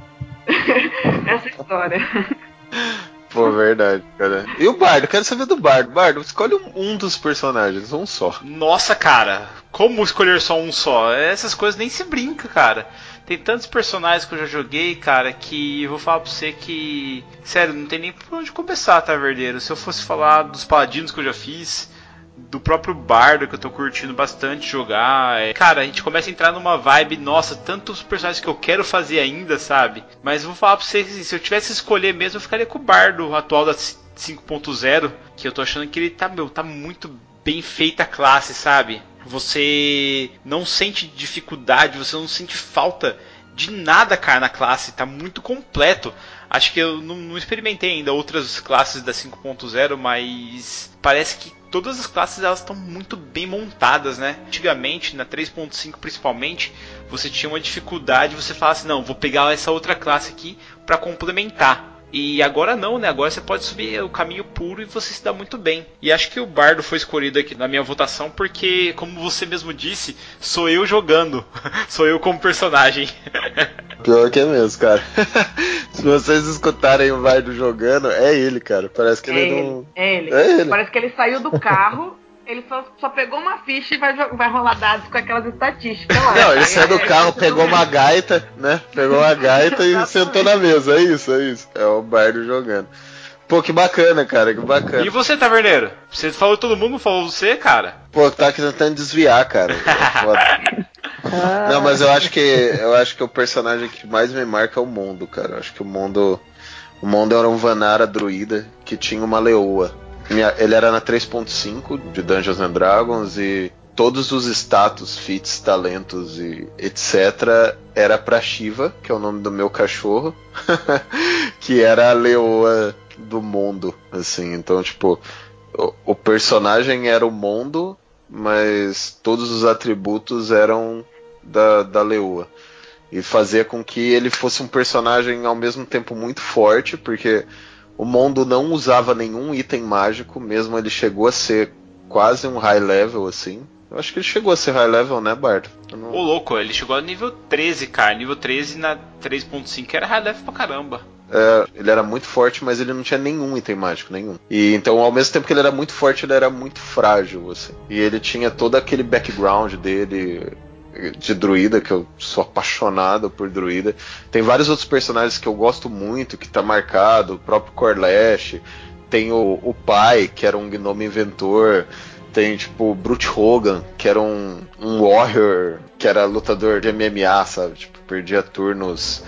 C: [LAUGHS] essa história. [LAUGHS]
A: Pô, verdade, cara. E o Bardo? Quero saber do Bardo. Bardo, escolhe um, dos personagens, um só.
B: Nossa, cara, como escolher só um só? Essas coisas nem se brinca, cara. Tem tantos personagens que eu já joguei, cara, que eu vou falar pra você que. Sério, não tem nem por onde começar, Taverneiro. Se eu fosse falar dos paladinos que eu já fiz, do próprio Bardo que eu tô curtindo bastante jogar. é, Cara, a gente começa a entrar numa vibe, nossa, tantos personagens que eu quero fazer ainda, sabe? Mas vou falar pra você que se eu tivesse escolher mesmo, eu ficaria com o Bardo atual da 5.0, que eu tô achando que ele tá, meu, tá muito bem feita a classe, sabe? Você não sente dificuldade, você não sente falta de nada, cara, na classe, tá muito completo. Acho que eu não, não experimentei ainda outras classes da 5.0, mas parece que todas as classes elas estão muito bem montadas, né? Antigamente, na 3.5 principalmente, você tinha uma dificuldade, você falava assim, não, vou pegar essa outra classe aqui para complementar. E agora não, né? Agora você pode subir o caminho puro e você se dá muito bem. E acho que o Bardo foi escolhido aqui na minha votação porque, como você mesmo disse, sou eu jogando. [LAUGHS] sou eu como personagem. [LAUGHS]
A: Pior que é mesmo, cara. [LAUGHS] Se vocês escutarem o Bardo jogando, é ele, cara. Parece que
C: É
A: ele
C: ele,
A: não.
C: é ele.
A: É ele.
C: Parece que ele saiu do carro, ele só, só pegou uma ficha e vai, vai rolar dados com aquelas estatísticas lá.
A: Não, ele saiu do
C: É,
A: carro,
C: é,
A: pegou uma gaita, né? Pegou uma gaita e sentou na mesa. É isso, é isso. É o Bardo jogando. Pô, que bacana, cara, que bacana.
B: E você, Taverneiro? Você falou todo mundo, falou você, cara?
A: Pô, tá tentando desviar, cara. É [LAUGHS] foda. Não, mas eu acho que eu acho que o personagem que mais me marca é o mundo, cara. Eu acho que o mundo o mundo era um Vanara druida que tinha uma leoa. Minha- ele era na 3.5 de Dungeons and Dragons e todos os status, feats, talentos e etc era pra Shiva, que é o nome do meu cachorro, [LAUGHS] que era a leoa do mundo, assim. Então, tipo, o, o personagem era o mundo, mas todos os atributos eram da, da leoa. E fazia com que ele fosse um personagem ao mesmo tempo muito forte, porque o mundo não usava nenhum item mágico, mesmo ele chegou a ser quase um high level assim. Eu acho que ele chegou a ser high level, né? Eu não-
B: Ô louco, ele chegou a nível 13, cara. Nível 13 na 3.5 era high level pra caramba.
A: É, ele era muito forte, mas ele não tinha nenhum item mágico, nenhum. E então, ao mesmo tempo que ele era muito forte, ele era muito frágil, assim. E ele tinha todo aquele background dele de druida, que eu sou apaixonado por druida. Tem vários outros personagens que eu gosto muito, que tá marcado, o próprio Corlash, tem o, o pai, que era um gnome inventor. Tem, tipo, o Brute Hogan, que era um, um warrior, que era lutador de MMA, sabe? Tipo, perdia turnos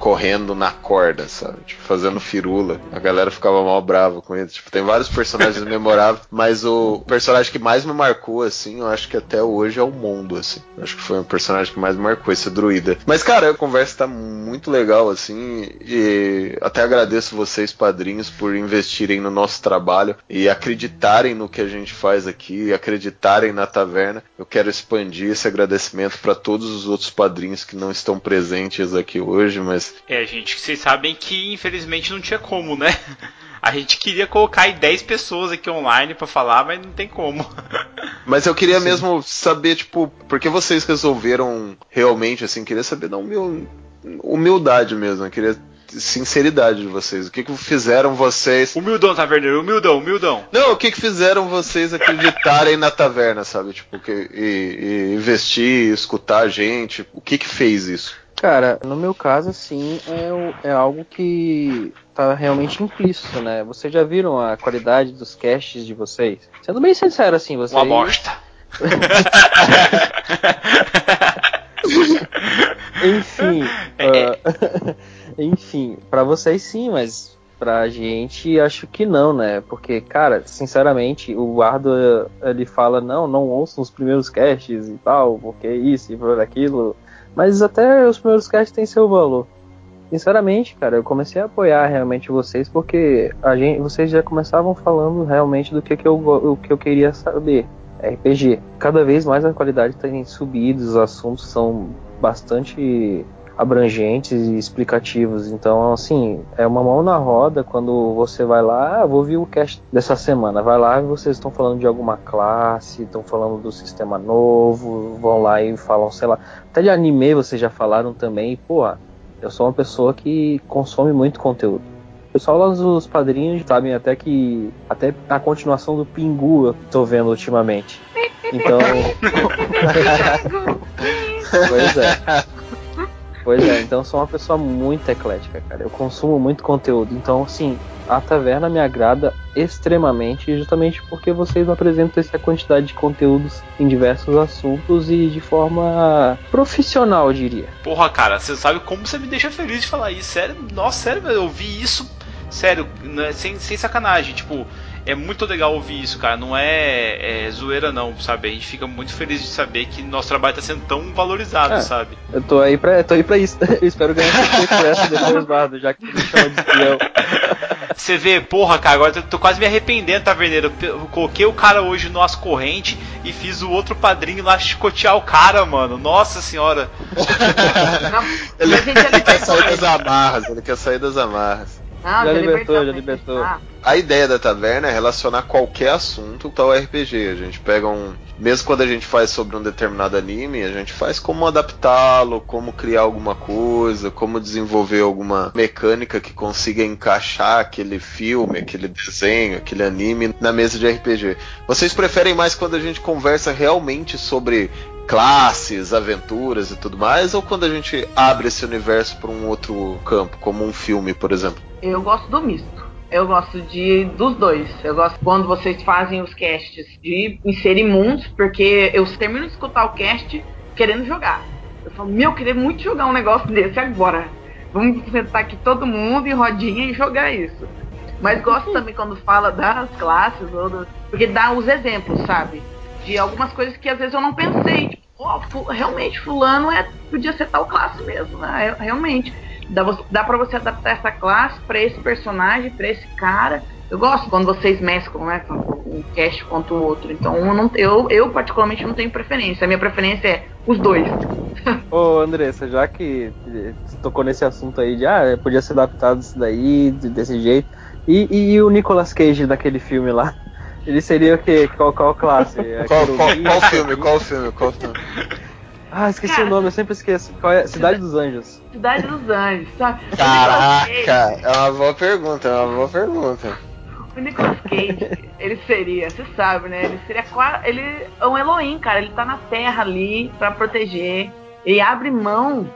A: correndo na corda, sabe? Tipo, fazendo firula. A galera ficava mal brava com ele. Tipo, tem vários personagens [LAUGHS] memoráveis, mas o personagem que mais me marcou, assim, eu acho que até hoje é o Mundo, assim. Eu acho que foi o personagem que mais me marcou, esse druida. Mas, cara, a conversa tá muito legal, assim, e até agradeço vocês, padrinhos, por investirem no nosso trabalho e acreditarem no que a gente faz aqui, acreditarem na taverna. Eu quero expandir esse agradecimento para todos os outros padrinhos que não estão presentes aqui hoje, mas
B: É, gente, vocês sabem que infelizmente não tinha como, né? [LAUGHS] A gente queria colocar aí 10 pessoas aqui online pra falar, mas não tem como. [LAUGHS]
A: Mas eu queria mesmo saber, tipo, por que vocês resolveram realmente, assim, queria saber da humil... humildade mesmo, eu queria sinceridade de vocês. O que que fizeram vocês...
B: Humildão, Taverneiro, humildão, humildão.
A: Não, o que que fizeram vocês acreditarem na taverna, sabe? Tipo, que, e, e investir, escutar a gente, o que que fez isso?
E: Cara, no meu caso, assim, é, é algo que tá realmente implícito, né? Vocês já viram a qualidade dos casts de vocês? Sendo bem sincero, assim, vocês.
B: Uma bosta. [LAUGHS]
E: Enfim, ah, [LAUGHS] enfim, pra vocês sim, mas Pra gente, acho que não, né? Porque, cara, sinceramente, o Bardo ele fala: não, não ouçam os primeiros casts e tal, porque isso e por aquilo. Mas até os primeiros casts têm seu valor. Sinceramente, cara, eu comecei a apoiar realmente vocês porque a gente, vocês já começavam falando realmente do que, que, eu, o que eu queria saber. RPG. Cada vez mais a qualidade tem subido, os assuntos são bastante abrangentes e explicativos. Então, assim, é uma mão na roda quando você vai lá, ah, vou ouvir o cast dessa semana. Vai lá e vocês estão falando de alguma classe, estão falando do sistema novo, vão lá e falam, sei lá, até de anime vocês já falaram também. Pô, eu sou uma pessoa que consome muito conteúdo. O pessoal lá dos padrinhos sabem até que até a continuação do Pingu eu tô vendo ultimamente. [LAUGHS] Então, [LAUGHS] [LAUGHS] pois é. Pois é, então eu sou uma pessoa muito eclética, cara. Eu consumo muito conteúdo. Então, assim, a taverna me agrada extremamente, justamente porque vocês apresentam essa quantidade de conteúdos em diversos assuntos e de forma profissional, eu diria.
B: Porra, cara, você sabe como você me deixa feliz de falar isso. Sério, nossa, sério, eu ouvi isso. Sério, né, sem, sem sacanagem. Tipo, é muito legal ouvir isso, cara. Não é, é zoeira, não, sabe? A gente fica muito feliz de saber que nosso trabalho tá sendo tão valorizado,
E: É.
B: sabe?
E: Eu tô aí pra, tô aí pra isso. [LAUGHS] Eu espero ganhar por essa depois, Bardo, já que tu me chama de espião. [LAUGHS]
B: Você vê, porra, cara, agora eu tô quase me arrependendo, taverneiro. Eu coloquei o cara hoje no as corrente e fiz o outro padrinho lá chicotear o cara, mano. Nossa senhora. [LAUGHS]
C: Não,
A: Ele, ele quer sair das amarras, ele quer sair das amarras.
C: Não,
E: Já libertou,
C: libertou,
E: já libertou.
C: Ah,
A: A ideia da taverna é relacionar qualquer assunto ao RPG. A gente pega um. Mesmo quando a gente faz sobre um determinado anime, a gente faz como adaptá-lo, como criar alguma coisa, como desenvolver alguma mecânica que consiga encaixar aquele filme, aquele desenho, aquele anime na mesa de RPG. Vocês preferem mais quando a gente conversa realmente sobre classes, aventuras e tudo mais, ou quando a gente abre esse universo para um outro campo, como um filme, por exemplo?
C: Eu gosto do misto. Eu gosto de dos dois. Eu gosto quando vocês fazem os casts de inserir mundos, porque eu termino de escutar o cast querendo jogar. Eu falo, meu, eu queria muito jogar um negócio desse agora. Vamos sentar aqui todo mundo em rodinha e jogar isso. Mas gosto também quando fala das classes, do- porque dá os exemplos, sabe? De algumas coisas que às vezes eu não pensei. Tipo, fu- realmente, fulano é, podia ser tal classe mesmo, né? Realmente. Dá, dá pra você adaptar essa classe pra esse personagem, pra esse cara. Eu gosto quando vocês mesclam, né? Um cast quanto o outro. Então eu, não, eu, eu particularmente não tenho preferência. A minha preferência é os dois. [LAUGHS]
E: Ô, Andressa, já que eh, tocou nesse assunto aí de ah, podia ser adaptado isso daí, de- desse jeito. E, e o Nicolas Cage daquele filme lá? Ele seria o quê? Qual, qual classe? [LAUGHS] É
A: Qual, qual, qual filme? Qual filme? Qual filme?
E: Ah, esqueci
C: Cara.
E: o nome, eu sempre esqueço. Qual é? Cidade dos Anjos.
C: Cidade dos Anjos, sabe?
A: Caraca, é uma boa pergunta, é uma boa pergunta.
C: O Nicolas Cage, ele seria, você sabe, né? Ele seria qua- ele é um Elohim, cara. Ele tá na terra ali pra proteger. Ele abre mão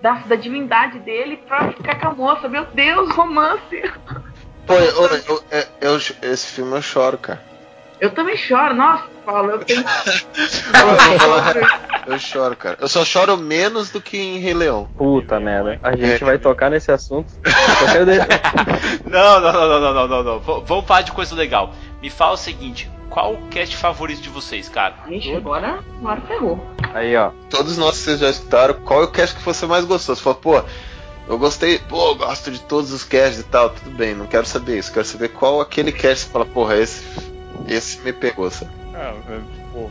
C: da, da divindade dele pra ficar com a moça. Meu Deus, romance!
A: Pô, eu, eu- eu- eu- esse filme eu choro, cara.
C: Eu também choro, nossa, Paulo, eu tenho. [LAUGHS]
A: Eu, choro, cara. Eu só choro menos do que em Rei Leão.
E: Puta merda. A gente
A: É.
E: vai tocar nesse assunto. [LAUGHS]
B: Não, não, não, não, não, não, não, Vamos falar de coisa legal. Me fala o seguinte: qual o cast favorito de vocês, cara?
C: Ixi, agora, agora ferrou.
E: Aí, ó.
A: Todos nós que vocês já escutaram, qual é o cast que você mais gostou? Você falou, pô, eu gostei, pô, eu gosto de todos os casts e tal, tudo bem, não quero saber isso. Quero saber qual aquele cast que você fala, porra, esse, esse me pegou, sabe?
D: Ah, velho, pô,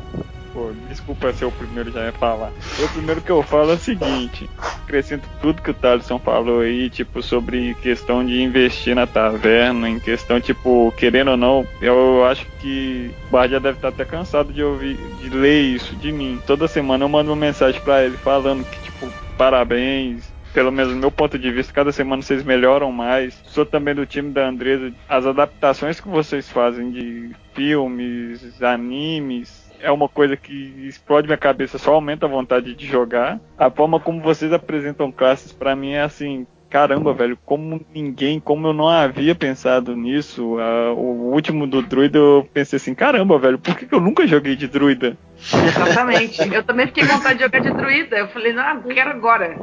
D: pô, desculpa ser o primeiro já a falar. O primeiro que eu falo é o seguinte: acrescento tudo que o Thaleson falou aí, tipo, sobre questão de investir na taverna, em questão, tipo, querendo ou não, eu acho que o Bard já deve estar até cansado de ouvir, de ler isso de mim. Toda semana eu mando uma mensagem pra ele falando que, tipo, parabéns. Pelo menos do meu ponto de vista, cada semana vocês melhoram mais. Sou também do time da Andresa. As adaptações que vocês fazem de filmes, animes, é uma coisa que explode minha cabeça, só aumenta a vontade de jogar. A forma como vocês apresentam classes pra mim é assim, caramba, velho, como ninguém, como eu não havia pensado nisso. Ah, o último do druida eu pensei assim, caramba, velho, por que, que eu nunca joguei de druida?
C: Exatamente. Eu também fiquei com vontade de jogar de druida. Eu falei, não, eu quero agora.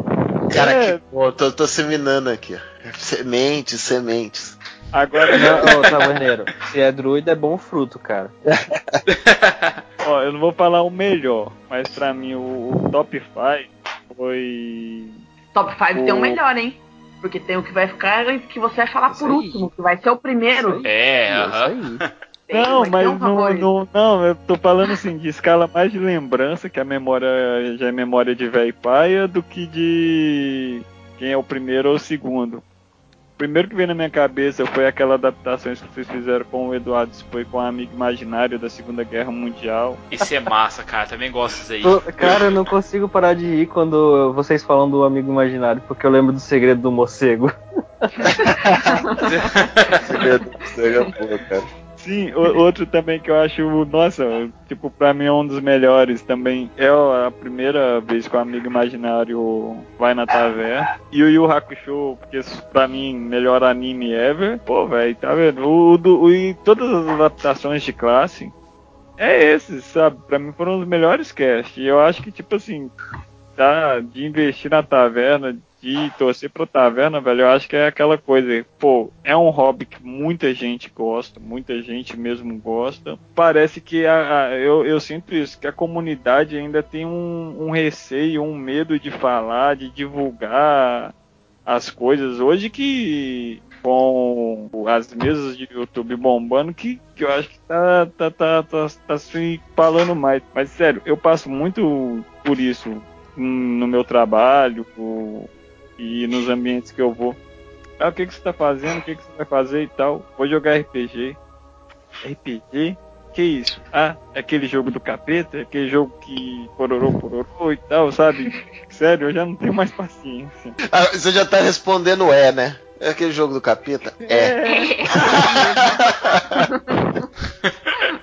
A: Cara,
D: É.
A: que, pô, tô, tô seminando aqui, ó. Sementes, sementes.
D: Agora,
E: Não, ô, taverneiro, se é druida é bom fruto, cara. [LAUGHS]
D: ó, eu não vou falar o melhor, mas pra mim o, o top 5 foi.
C: Top 5 tem um
D: O-
C: melhor, hein? Porque tem o que vai ficar que você vai falar
E: Isso
C: por
E: aí.
C: último, que vai ser o primeiro.
B: É,
E: Isso
B: aham. [LAUGHS]
D: Não, mas
C: um
D: não, não, não, eu tô falando assim, de escala mais de lembrança, que a memória já é memória de velho e paia, do que de quem é o primeiro ou o segundo. O primeiro que veio na minha cabeça foi aquela adaptação que vocês fizeram com o Eduardo, foi com o amigo imaginário da Segunda Guerra Mundial.
B: Isso é massa, cara. Também gosto disso aí.
E: Cara, eu não consigo parar de rir quando vocês falam do amigo imaginário, porque eu lembro do segredo do morcego. [LAUGHS] [LAUGHS]
J: Segredo, segredo, pô, cara.
D: Sim, o- outro também que eu acho, nossa, tipo, pra mim é um dos melhores também. É a primeira vez que o amigo imaginário vai na taverna. E o Yu Hakusho, porque pra mim, melhor anime ever. Pô, velho, tá vendo? O, do, o- e todas as adaptações de classe é esse, sabe? Pra mim foram os melhores cast. E eu acho que, tipo assim, tá, de investir na taverna, de torcer pra taverna, velho, eu acho que é aquela coisa, pô, é um hobby que muita gente gosta, muita gente mesmo gosta. Parece que a, a- eu, eu sinto isso, que a comunidade ainda tem um, um receio, um medo de falar, de divulgar as coisas. Hoje que com as mesas de YouTube bombando, que, que eu acho que tá, tá, tá, tá, tá se falando mais. Mas sério, eu passo muito por isso no meu trabalho o- e nos ambientes que eu vou. Ah, o que, que você tá fazendo? O que, que você vai fazer e tal? Vou jogar RPG. RPG? Que isso? Ah, é aquele jogo do capeta? É aquele jogo que pororô, pororô e tal, sabe? [LAUGHS] Sério, eu já não tenho mais paciência.
J: Ah, você já tá respondendo é, né? É aquele jogo do capeta? É. [LAUGHS]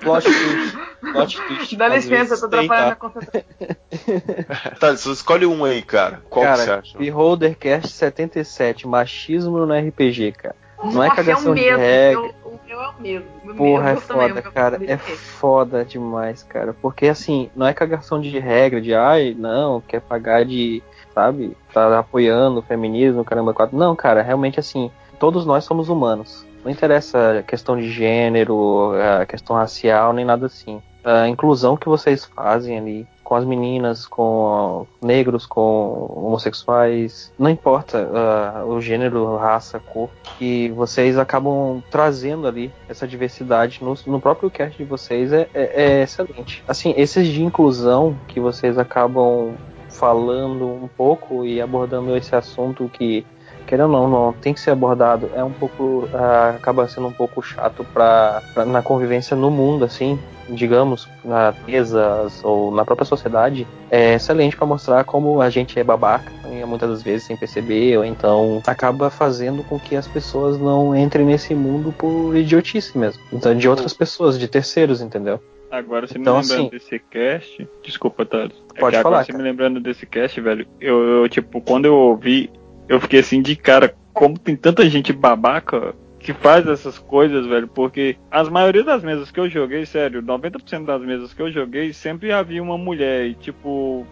J: [LAUGHS]
E: Plot twist. Plot twist.
C: Dá licença, eu tô atrapalhando
E: tá?
C: a concentração. [LAUGHS]
J: Tá, você escolhe um aí, cara. Qual que você
E: Cara,
J: acha?
E: Beholdercast 77, machismo no RPG, cara. Não é
C: Nossa,
E: cagação
C: o
E: de
C: mesmo.
E: regra.
C: eu- O meu é o mesmo. O
E: Porra,
C: meu
E: é
C: também,
E: foda,
C: meu
E: cara. É foda demais, cara. Porque assim, não é cagação de regra, de ai, não, quer pagar de, sabe, tá apoiando o feminismo, caramba, quatro. Não, cara, realmente assim, todos nós somos humanos. Não interessa a questão de gênero, a questão racial, nem nada assim. A inclusão que vocês fazem ali com as meninas, com negros, com homossexuais, não importa ah, o gênero, raça, cor, que vocês acabam trazendo ali essa diversidade no, no próprio cast de vocês é, é- é excelente. Assim, esses de inclusão que vocês acabam falando um pouco e abordando esse assunto que querendo ou não, não tem que ser abordado é um pouco ah, acaba sendo um pouco chato para na convivência no mundo assim digamos na mesas ou na própria sociedade é excelente para mostrar como a gente é babaca muitas das vezes sem perceber ou então acaba fazendo com que as pessoas não entrem nesse mundo por idiotice mesmo então de outras pessoas de terceiros entendeu
D: Agora, você
E: Então,
D: me lembrando
E: assim-
D: desse cast. Desculpa, Thales. É
E: Pode
D: que agora
E: falar,
D: você
E: cara.
D: me lembrando desse cast, velho. Eu, eu, tipo, quando eu ouvi, eu fiquei assim de cara. Como tem tanta gente babaca que faz essas coisas, velho. Porque as maioria das mesas que eu joguei, sério, 90% das mesas que eu joguei, sempre havia uma mulher. E, tipo,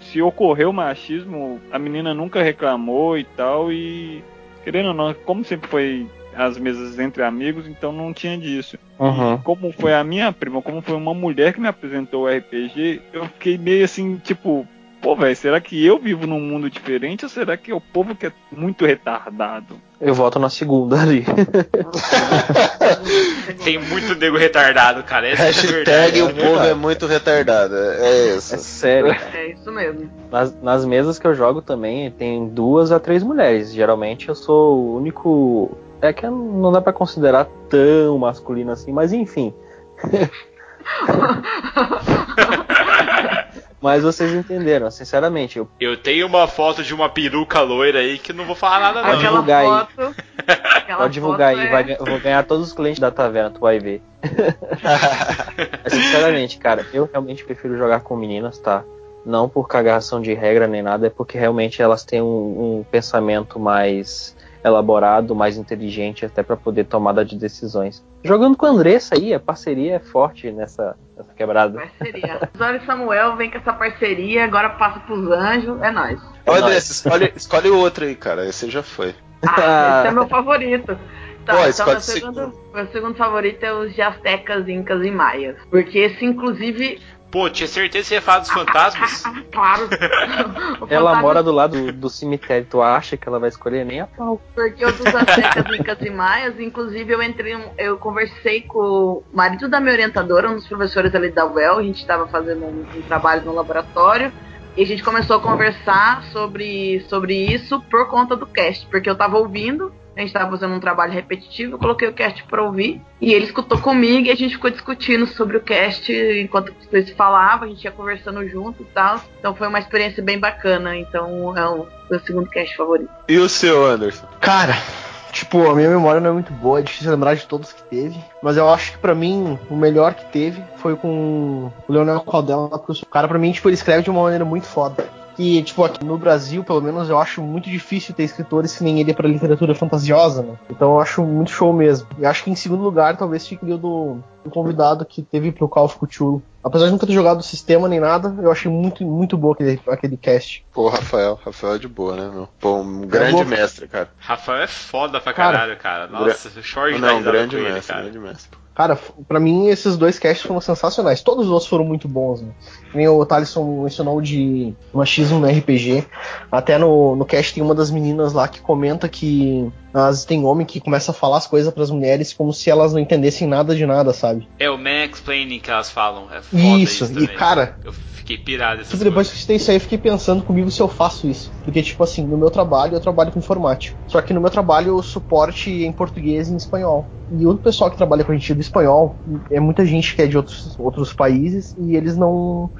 D: se ocorreu machismo, a menina nunca reclamou e tal. E, querendo ou não, como sempre foi as mesas entre amigos, então não tinha disso.
E: Uhum.
D: Como foi a minha prima, como foi uma mulher que me apresentou o RPG, eu fiquei meio assim, tipo, pô, velho, será que eu vivo num mundo diferente ou será que é o povo que é muito retardado?
E: eu volto na segunda ali [LAUGHS]
B: Tem muito nego retardado, cara. Essa é a
J: Hashtag
B: verdade.
J: o
E: é
J: povo é muito retardado. É
E: é
J: isso.
E: sério
C: É isso mesmo.
E: Nas, nas mesas que eu jogo também tem duas a três mulheres. Geralmente eu sou o único. É que não dá pra considerar tão masculino assim, mas enfim. [LAUGHS] [LAUGHS] mas vocês entenderam, sinceramente. Eu,
B: Eu tenho uma foto de uma peruca loira aí que não vou falar nada
E: Pode
B: não.
E: Divulgar aí.
C: foto. [LAUGHS] aquela
E: pode divulgar
C: foto
E: aí,
C: é-
E: vai, eu vou ganhar todos os clientes da taverna, tu vai ver. [LAUGHS] Mas, sinceramente, cara, eu realmente prefiro jogar com meninas, tá? Não por cagação de regra nem nada, é porque realmente elas têm um, um pensamento mais elaborado, mais inteligente, até pra poder tomada de decisões. Jogando com a Andressa aí, a parceria é forte nessa, nessa quebrada.
C: Parceria. Zora e Samuel vem com essa parceria, agora passa pros anjos, é nóis.
J: Ô, André,
E: Nós.
J: escolhe, escolhe outro aí, cara. Esse já foi.
C: Ah, [LAUGHS] esse é meu favorito. Tá,
A: Pô,
C: então meu
A: o
C: segundo, meu segundo favorito é os de Aztecas, Incas e Maias. Porque esse, inclusive.
B: Pô, tinha certeza que você ia falar dos fantasmas? [LAUGHS]
C: Claro. o [LAUGHS]
E: Ela
C: fantasma-
E: mora do lado do, do cemitério. Tu acha que ela vai escolher nem a pau?
C: Porque eu dos Aztecas, Incas e Maias, inclusive eu entrei, eu conversei com o marido da minha orientadora, um dos professores ali da UEL, a gente estava fazendo um, um trabalho no laboratório, e a gente começou a conversar sobre, sobre isso por conta do cast, porque eu tava ouvindo, a gente tava fazendo um trabalho repetitivo, eu coloquei o cast pra ouvir, e ele escutou comigo e a gente ficou discutindo sobre o cast enquanto vocês falavam, a gente ia conversando junto e tal, então foi uma experiência bem bacana, então é o meu segundo cast favorito.
A: E o seu, Anderson?
F: Cara, tipo, a minha memória não é muito boa, é difícil lembrar de todos que teve. Mas eu acho que pra mim, o melhor que teve foi com o Leonel Caldela, porque o cara, pra mim, tipo, ele escreve de uma maneira muito foda. E, tipo, aqui no Brasil, pelo menos, eu acho muito difícil ter escritores que nem ele pra literatura fantasiosa, né? Então eu acho muito show mesmo. E acho que em segundo lugar, talvez fique o do, do convidado que teve pro Call of Cthulhu. Apesar de nunca ter jogado o sistema nem nada, eu achei muito, muito bom aquele, aquele cast.
A: Pô, Rafael. Rafael é de boa, né, meu? Pô, um grande
F: boa.
A: mestre, cara.
B: Rafael é foda pra
F: Cara,
B: caralho, cara. Nossa, eu choro de dar
A: Não, um grande
B: ele,
A: mestre,
B: cara.
A: grande mestre.
F: Cara, pra mim esses dois casts foram sensacionais. Todos os outros foram muito bons, né? Nem o Thaleson mencionou de machismo no RPG. Até no, no cast tem uma das meninas lá que comenta que as, tem homem que começa a falar as coisas pras mulheres como se elas não entendessem nada de nada, sabe?
B: É o mansplaining que elas falam. É foda
F: Isso,
B: isso,
F: e cara,
B: Eu fiquei pirado
F: Tipo, depois
B: coisas.
F: que eu citei isso aí, eu fiquei pensando comigo se eu faço isso. Porque, tipo assim, no meu trabalho, eu trabalho com informática. Só que no meu trabalho, o suporte é em português e em espanhol. E o pessoal que trabalha com a gente do espanhol é muita gente que é de outros, outros países e eles não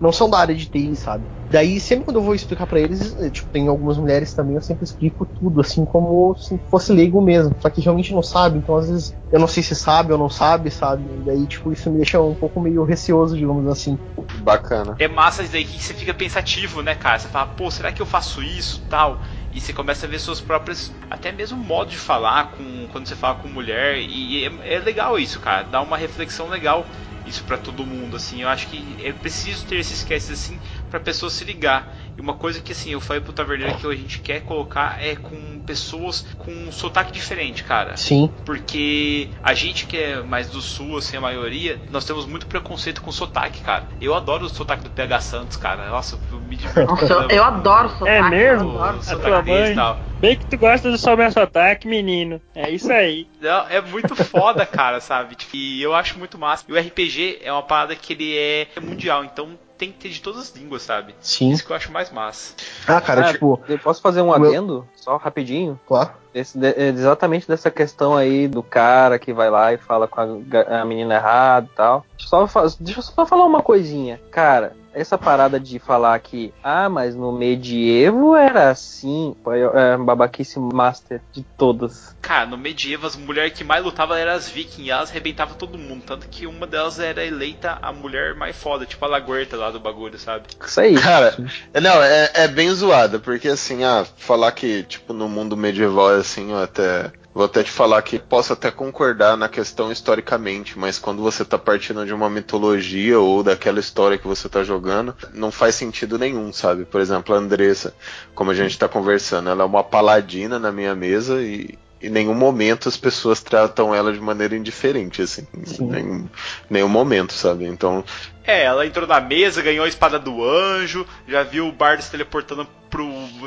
F: não são da área de TI, sabe? Daí, sempre quando eu vou explicar pra eles, eh, tipo, tem algumas mulheres também, eu sempre explico tudo, assim, como se fosse leigo mesmo. Só que realmente não sabe, então às vezes eu não sei se sabe ou não sabe, sabe? Daí, tipo, isso me deixa um pouco meio receoso, digamos assim.
A: Bacana.
B: É massa isso daí que você fica pensativo, né, cara? Você fala, pô, será que eu faço isso tal? E você começa a ver suas próprias, até mesmo modo de falar com quando você fala com mulher. E é, é legal isso, cara. Dá uma reflexão legal isso pra todo mundo, assim. Eu acho que é preciso ter esses casts assim pra pessoa se ligar. E uma coisa que assim, eu falei pro Taverneiro que a gente quer colocar é com pessoas com um sotaque diferente, cara.
F: Sim.
B: Porque a gente que é mais do sul, assim, a maioria, nós temos muito preconceito com sotaque, cara. Eu adoro o sotaque do PH Santos, cara. Nossa, eu me divirto.
C: Nossa, eu, eu adoro sotaque.
K: É mesmo?
C: Eu adoro
B: sotaque
K: tua
B: deles
K: mãe?
B: e tal.
K: Bem que tu gosta do Sober Sotaque, menino. É isso aí.
B: Não, é muito foda, [LAUGHS] cara, sabe? Tipo, E eu acho muito massa. E o RPG é uma parada que ele é mundial, então tem que ter de todas as línguas, sabe?
F: Sim.
B: Isso que eu acho mais massa.
F: Ah, cara,
E: Ah,
F: tipo,
E: Eu posso fazer um
F: o meu-
E: adendo, só rapidinho?
F: claro.
E: Esse- de- é exatamente dessa questão aí do cara que vai lá e fala com a, a menina errada e tal. Só, deixa eu só falar uma coisinha. Cara, essa parada de falar que, ah, mas no medievo era assim, é, babaquice master de todas.
B: Cara, no medievo, as mulheres que mais lutavam eram as vikings, e elas arrebentavam todo mundo. Tanto que uma delas era eleita a mulher mais foda, tipo a Laguerta lá do bagulho, sabe?
E: Isso aí.
A: Cara, não, é, é bem zoada, porque assim, ah, falar que, tipo, no mundo medieval é assim, até. Vou até te falar que posso até concordar na questão historicamente, mas quando você tá partindo de uma mitologia ou daquela história que você tá jogando, não faz sentido nenhum, sabe? Por exemplo, a Andressa, como a gente tá conversando, ela é uma paladina na minha mesa e em nenhum momento as pessoas tratam ela de maneira indiferente, assim.
F: Sim.
A: Nenhum, nenhum momento, sabe? Então,
B: É, ela entrou na mesa, ganhou a espada do anjo, já viu o bardo se teleportando pro,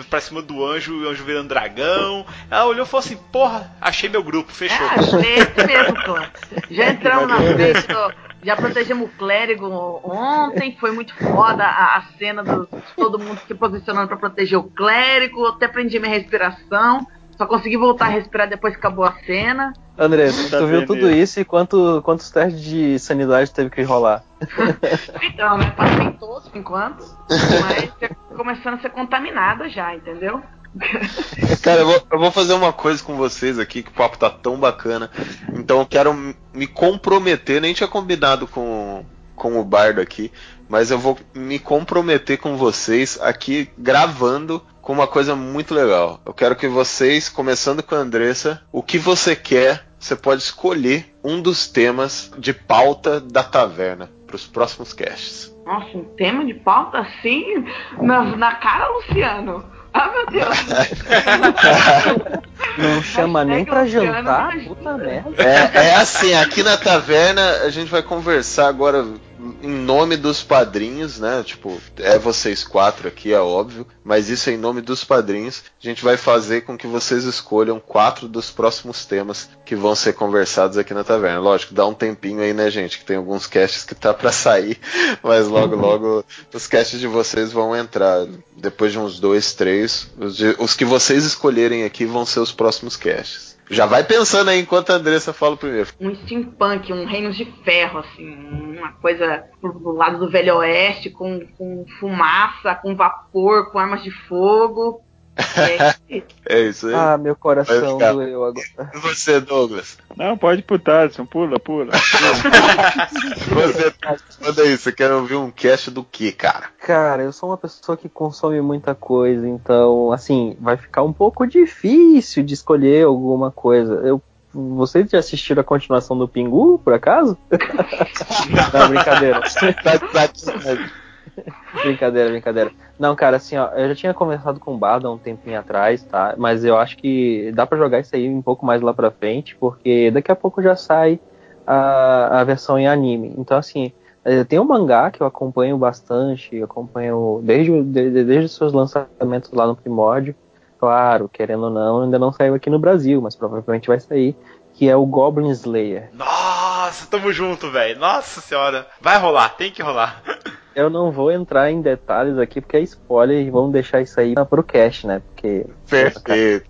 B: pra cima do anjo e o anjo virando dragão. Ela olhou e falou assim: Porra, achei meu grupo, fechou.
C: É, é esse mesmo, clã. Já entramos na frente, ó, já protegemos o clérigo ontem, foi muito foda a, a cena do todo mundo se posicionando pra proteger o clérigo, até prendi minha respiração, só consegui voltar a respirar depois que acabou a cena.
E: André, tu,
K: Tá
E: tu viu tudo
K: isso?
E: e quanto, quantos testes de sanidade teve que rolar? [LAUGHS]
C: Então, né, passei todos por enquanto, mas começando a ser contaminada já, entendeu? [LAUGHS]
A: Cara, eu vou, eu vou fazer uma coisa com vocês aqui, que o papo tá tão bacana. Então eu quero me comprometer, nem tinha combinado com, com o Bardo aqui, mas eu vou me comprometer com vocês aqui gravando com uma coisa muito legal. Eu quero que vocês, começando com a Andressa, o que você quer, você pode escolher um dos temas de pauta da taverna para os próximos casts.
C: Nossa, um tema de pauta assim, na, na cara, Luciano. Ah, meu Deus. [LAUGHS]
E: Não chama nem pra jantar? Puta merda.
A: É, é assim, aqui na taverna a gente vai conversar agora em nome dos padrinhos, né? Tipo, é vocês quatro aqui, é óbvio, mas isso é em nome dos padrinhos. A gente vai fazer com que vocês escolham quatro dos próximos temas que vão ser conversados aqui na taverna. Lógico, dá um tempinho aí, né, gente? Que tem alguns casts que tá pra [LAUGHS] sair, mas logo, logo os casts de vocês vão entrar. Depois de uns dois, três, os, de- os que vocês escolherem aqui vão ser os próximos casts. Já vai pensando aí enquanto a Andressa fala primeiro.
C: um steampunk, um reinos de ferro, assim, uma coisa do lado do Velho Oeste, com, com fumaça, com vapor, com armas de fogo. [LAUGHS] É,
A: isso aí.
E: Ah, meu coração
A: ficar.
E: doeu agora.
A: E você, Douglas?
D: Não, pode ir pro Tadson, pula, pula. [LAUGHS]
A: Você, manda aí, você quer ouvir um cast do que, cara?
E: Cara, eu sou uma pessoa que consome muita coisa, então, assim, vai ficar um pouco difícil de escolher alguma coisa. Eu, vocês já assistiram a continuação do Pingu, por acaso? [LAUGHS] Não, brincadeira. [LAUGHS] Brincadeira, brincadeira. Não, cara, assim, ó, eu já tinha conversado com o Bardo há um tempinho atrás, tá? Mas eu acho que dá pra jogar isso aí um pouco mais lá pra frente, porque daqui a pouco já sai a, a versão em anime. Então, assim, eh, tem um mangá que eu acompanho bastante, acompanho desde, desde os seus lançamentos lá no Primórdio. Claro, querendo ou não, ainda não saiu aqui no Brasil, mas provavelmente vai sair, que é o Goblin Slayer.
B: Nossa, tamo junto, velho. Nossa senhora. Vai rolar, tem que rolar. [LAUGHS]
E: Eu não vou entrar em detalhes aqui porque é spoiler e vamos deixar isso aí pro cast, né? Porque
A: Perfeito.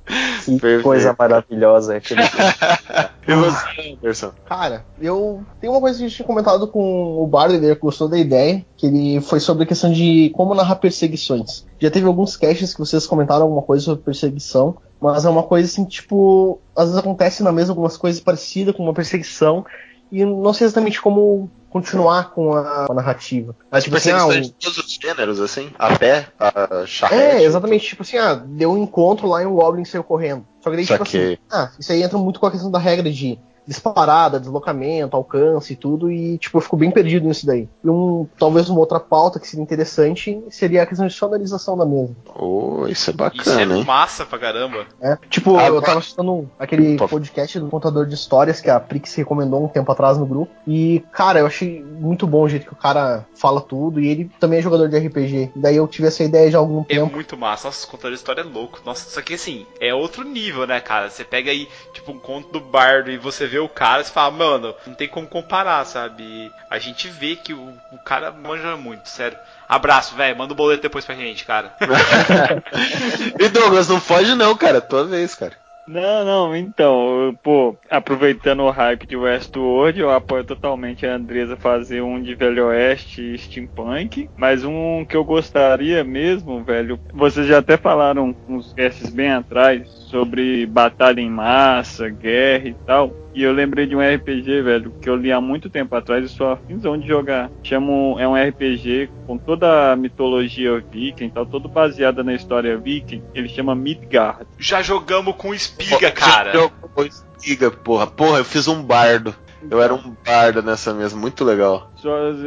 A: [LAUGHS]
E: que
A: Perfeito.
E: coisa maravilhosa é aquele [LAUGHS]
A: E você, Anderson?
F: Cara, eu. Tem uma coisa que a gente tinha comentado com o Bardo, ele gostou da ideia, que ele foi sobre a questão de como narrar perseguições. Já teve alguns caches que vocês comentaram alguma coisa sobre perseguição, mas é uma coisa assim, tipo, às vezes acontece na mesa algumas coisas parecidas com uma perseguição, e não sei exatamente como continuar com a, a narrativa.
A: Mas tipo,
F: assim, ah,
A: de todos os gêneros, assim? A pé, a charrete.
F: É, exatamente, tipo assim, ah, deu um encontro lá e um Goblin saiu correndo. Só que daí, tipo
A: Saquei.
F: assim, ah, isso aí entra muito com a questão da regra de disparada, deslocamento, alcance e tudo, e tipo, eu fico bem perdido nisso daí. E um, talvez uma outra pauta que seria interessante seria a questão de sonorização da mesa.
A: Oh, isso é
B: Isso é
A: bacana, hein?
B: massa pra caramba.
F: né? Tipo,
A: Ah,
F: eu tava assistindo aquele
A: Opa.
F: podcast do contador de histórias que a Prix recomendou um tempo atrás no grupo. E, cara, eu achei muito bom o jeito que o cara fala tudo. E ele também é jogador de RPG. Daí eu tive essa ideia já há algum
B: É
F: tempo.
B: muito massa. Nossa, contador de história é louco. Nossa, isso aqui assim, é outro nível, né, cara? Você pega aí, tipo, um conto do bardo e você vê o cara e você fala, mano, não tem como comparar, sabe? E a gente vê que o, o cara manja muito, sério. Abraço, velho. Manda o boleto depois pra gente, cara. [LAUGHS]
A: E Douglas, não foge não, cara. Tua vez, cara.
D: Não, não, então, pô, aproveitando o hype de Westworld, eu apoio totalmente a Andresa fazer um de Velho Oeste e Steampunk, mas um que eu gostaria mesmo, velho, vocês já até falaram uns casts bem atrás sobre batalha em massa, guerra e tal, e eu lembrei de um RPG, velho, que eu li há muito tempo atrás e sou afinzão de jogar. Chamo, é um RPG com toda a mitologia viking e tal, todo baseada na história viking, ele chama Midgard.
B: Já jogamos com espiga, cara.
A: Jogou Espiga, porra. Porra, eu fiz um bardo. Eu era um bardo nessa mesa, muito legal.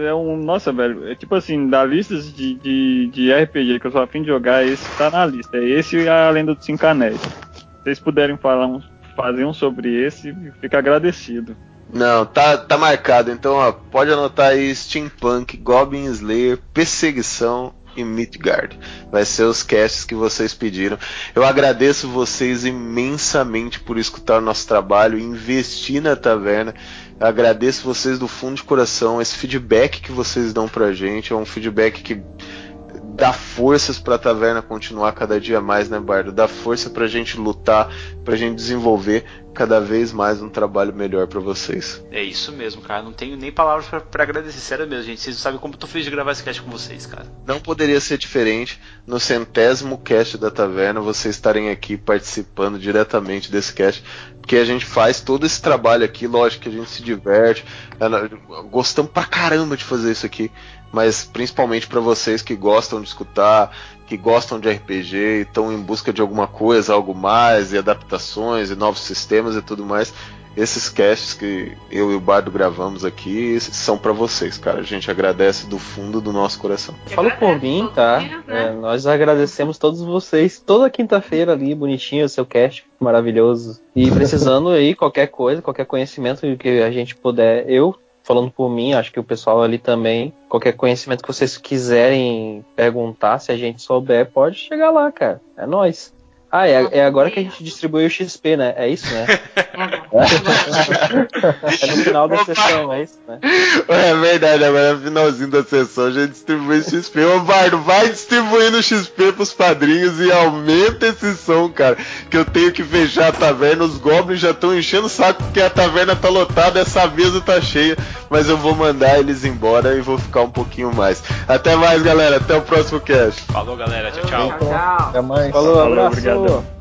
D: É um. Nossa, velho. É tipo assim, da lista de, de, de RPG que eu sou afim de jogar, esse tá na lista. É esse e a Lenda dos Cinco Anéis. Vocês puderem falar um, fazer um sobre esse, fica agradecido.
A: Não, tá, tá marcado. Então, ó, pode anotar aí Steampunk, Goblin Slayer, Perseguição e Midgard. Vai ser os casts que vocês pediram. Eu agradeço vocês imensamente por escutar o nosso trabalho, investir na taverna. Eu agradeço vocês do fundo de coração. Esse feedback que vocês dão pra gente é um feedback que dá forças pra taverna continuar cada dia mais, né, Bardo? Dá força pra gente lutar, pra gente desenvolver cada vez mais um trabalho melhor pra vocês.
B: É isso mesmo, cara. Não tenho nem palavras pra agradecer. Sério mesmo, gente. Vocês não sabem como eu tô feliz de gravar esse cast com vocês, cara.
A: Não poderia ser diferente no centésimo cast da taverna vocês estarem aqui participando diretamente desse cast, porque a gente faz todo esse trabalho aqui, lógico que a gente se diverte, é, gostamos pra caramba de fazer isso aqui, mas principalmente pra vocês que gostam de escutar, que gostam de RPG e estão em busca de alguma coisa, algo mais, e adaptações e novos sistemas e tudo mais. esses casts que eu e o Bardo gravamos aqui são para vocês, cara. A gente agradece do fundo do nosso coração.
E: Falo por mim, tá? É, nós agradecemos todos vocês. Toda quinta-feira ali, bonitinho, o seu cast maravilhoso. E precisando aí, qualquer coisa, qualquer conhecimento que a gente puder. Eu, falando por mim, acho que o pessoal ali também. Qualquer conhecimento que vocês quiserem perguntar, se a gente souber, pode chegar lá, cara. É nóis. Ah, é, é agora que a gente distribui o XP, né? É isso, né? [LAUGHS] é no final da sessão, é isso, né?
A: É verdade, agora no finalzinho da sessão a gente distribui o XP. Ô, Bardo, vai distribuindo XP pros padrinhos e aumenta esse som, cara. Que eu tenho que fechar a taverna. Os goblins já estão enchendo o saco porque a taverna tá lotada, essa mesa tá cheia. Mas eu vou mandar eles embora e vou ficar um pouquinho mais. Até mais, galera. Até o próximo cast.
B: Falou, galera. Tchau, tchau.
C: Tchau, tchau.
F: Até mais.
E: Falou,
D: Falou,
E: abraço.
D: Obrigadão.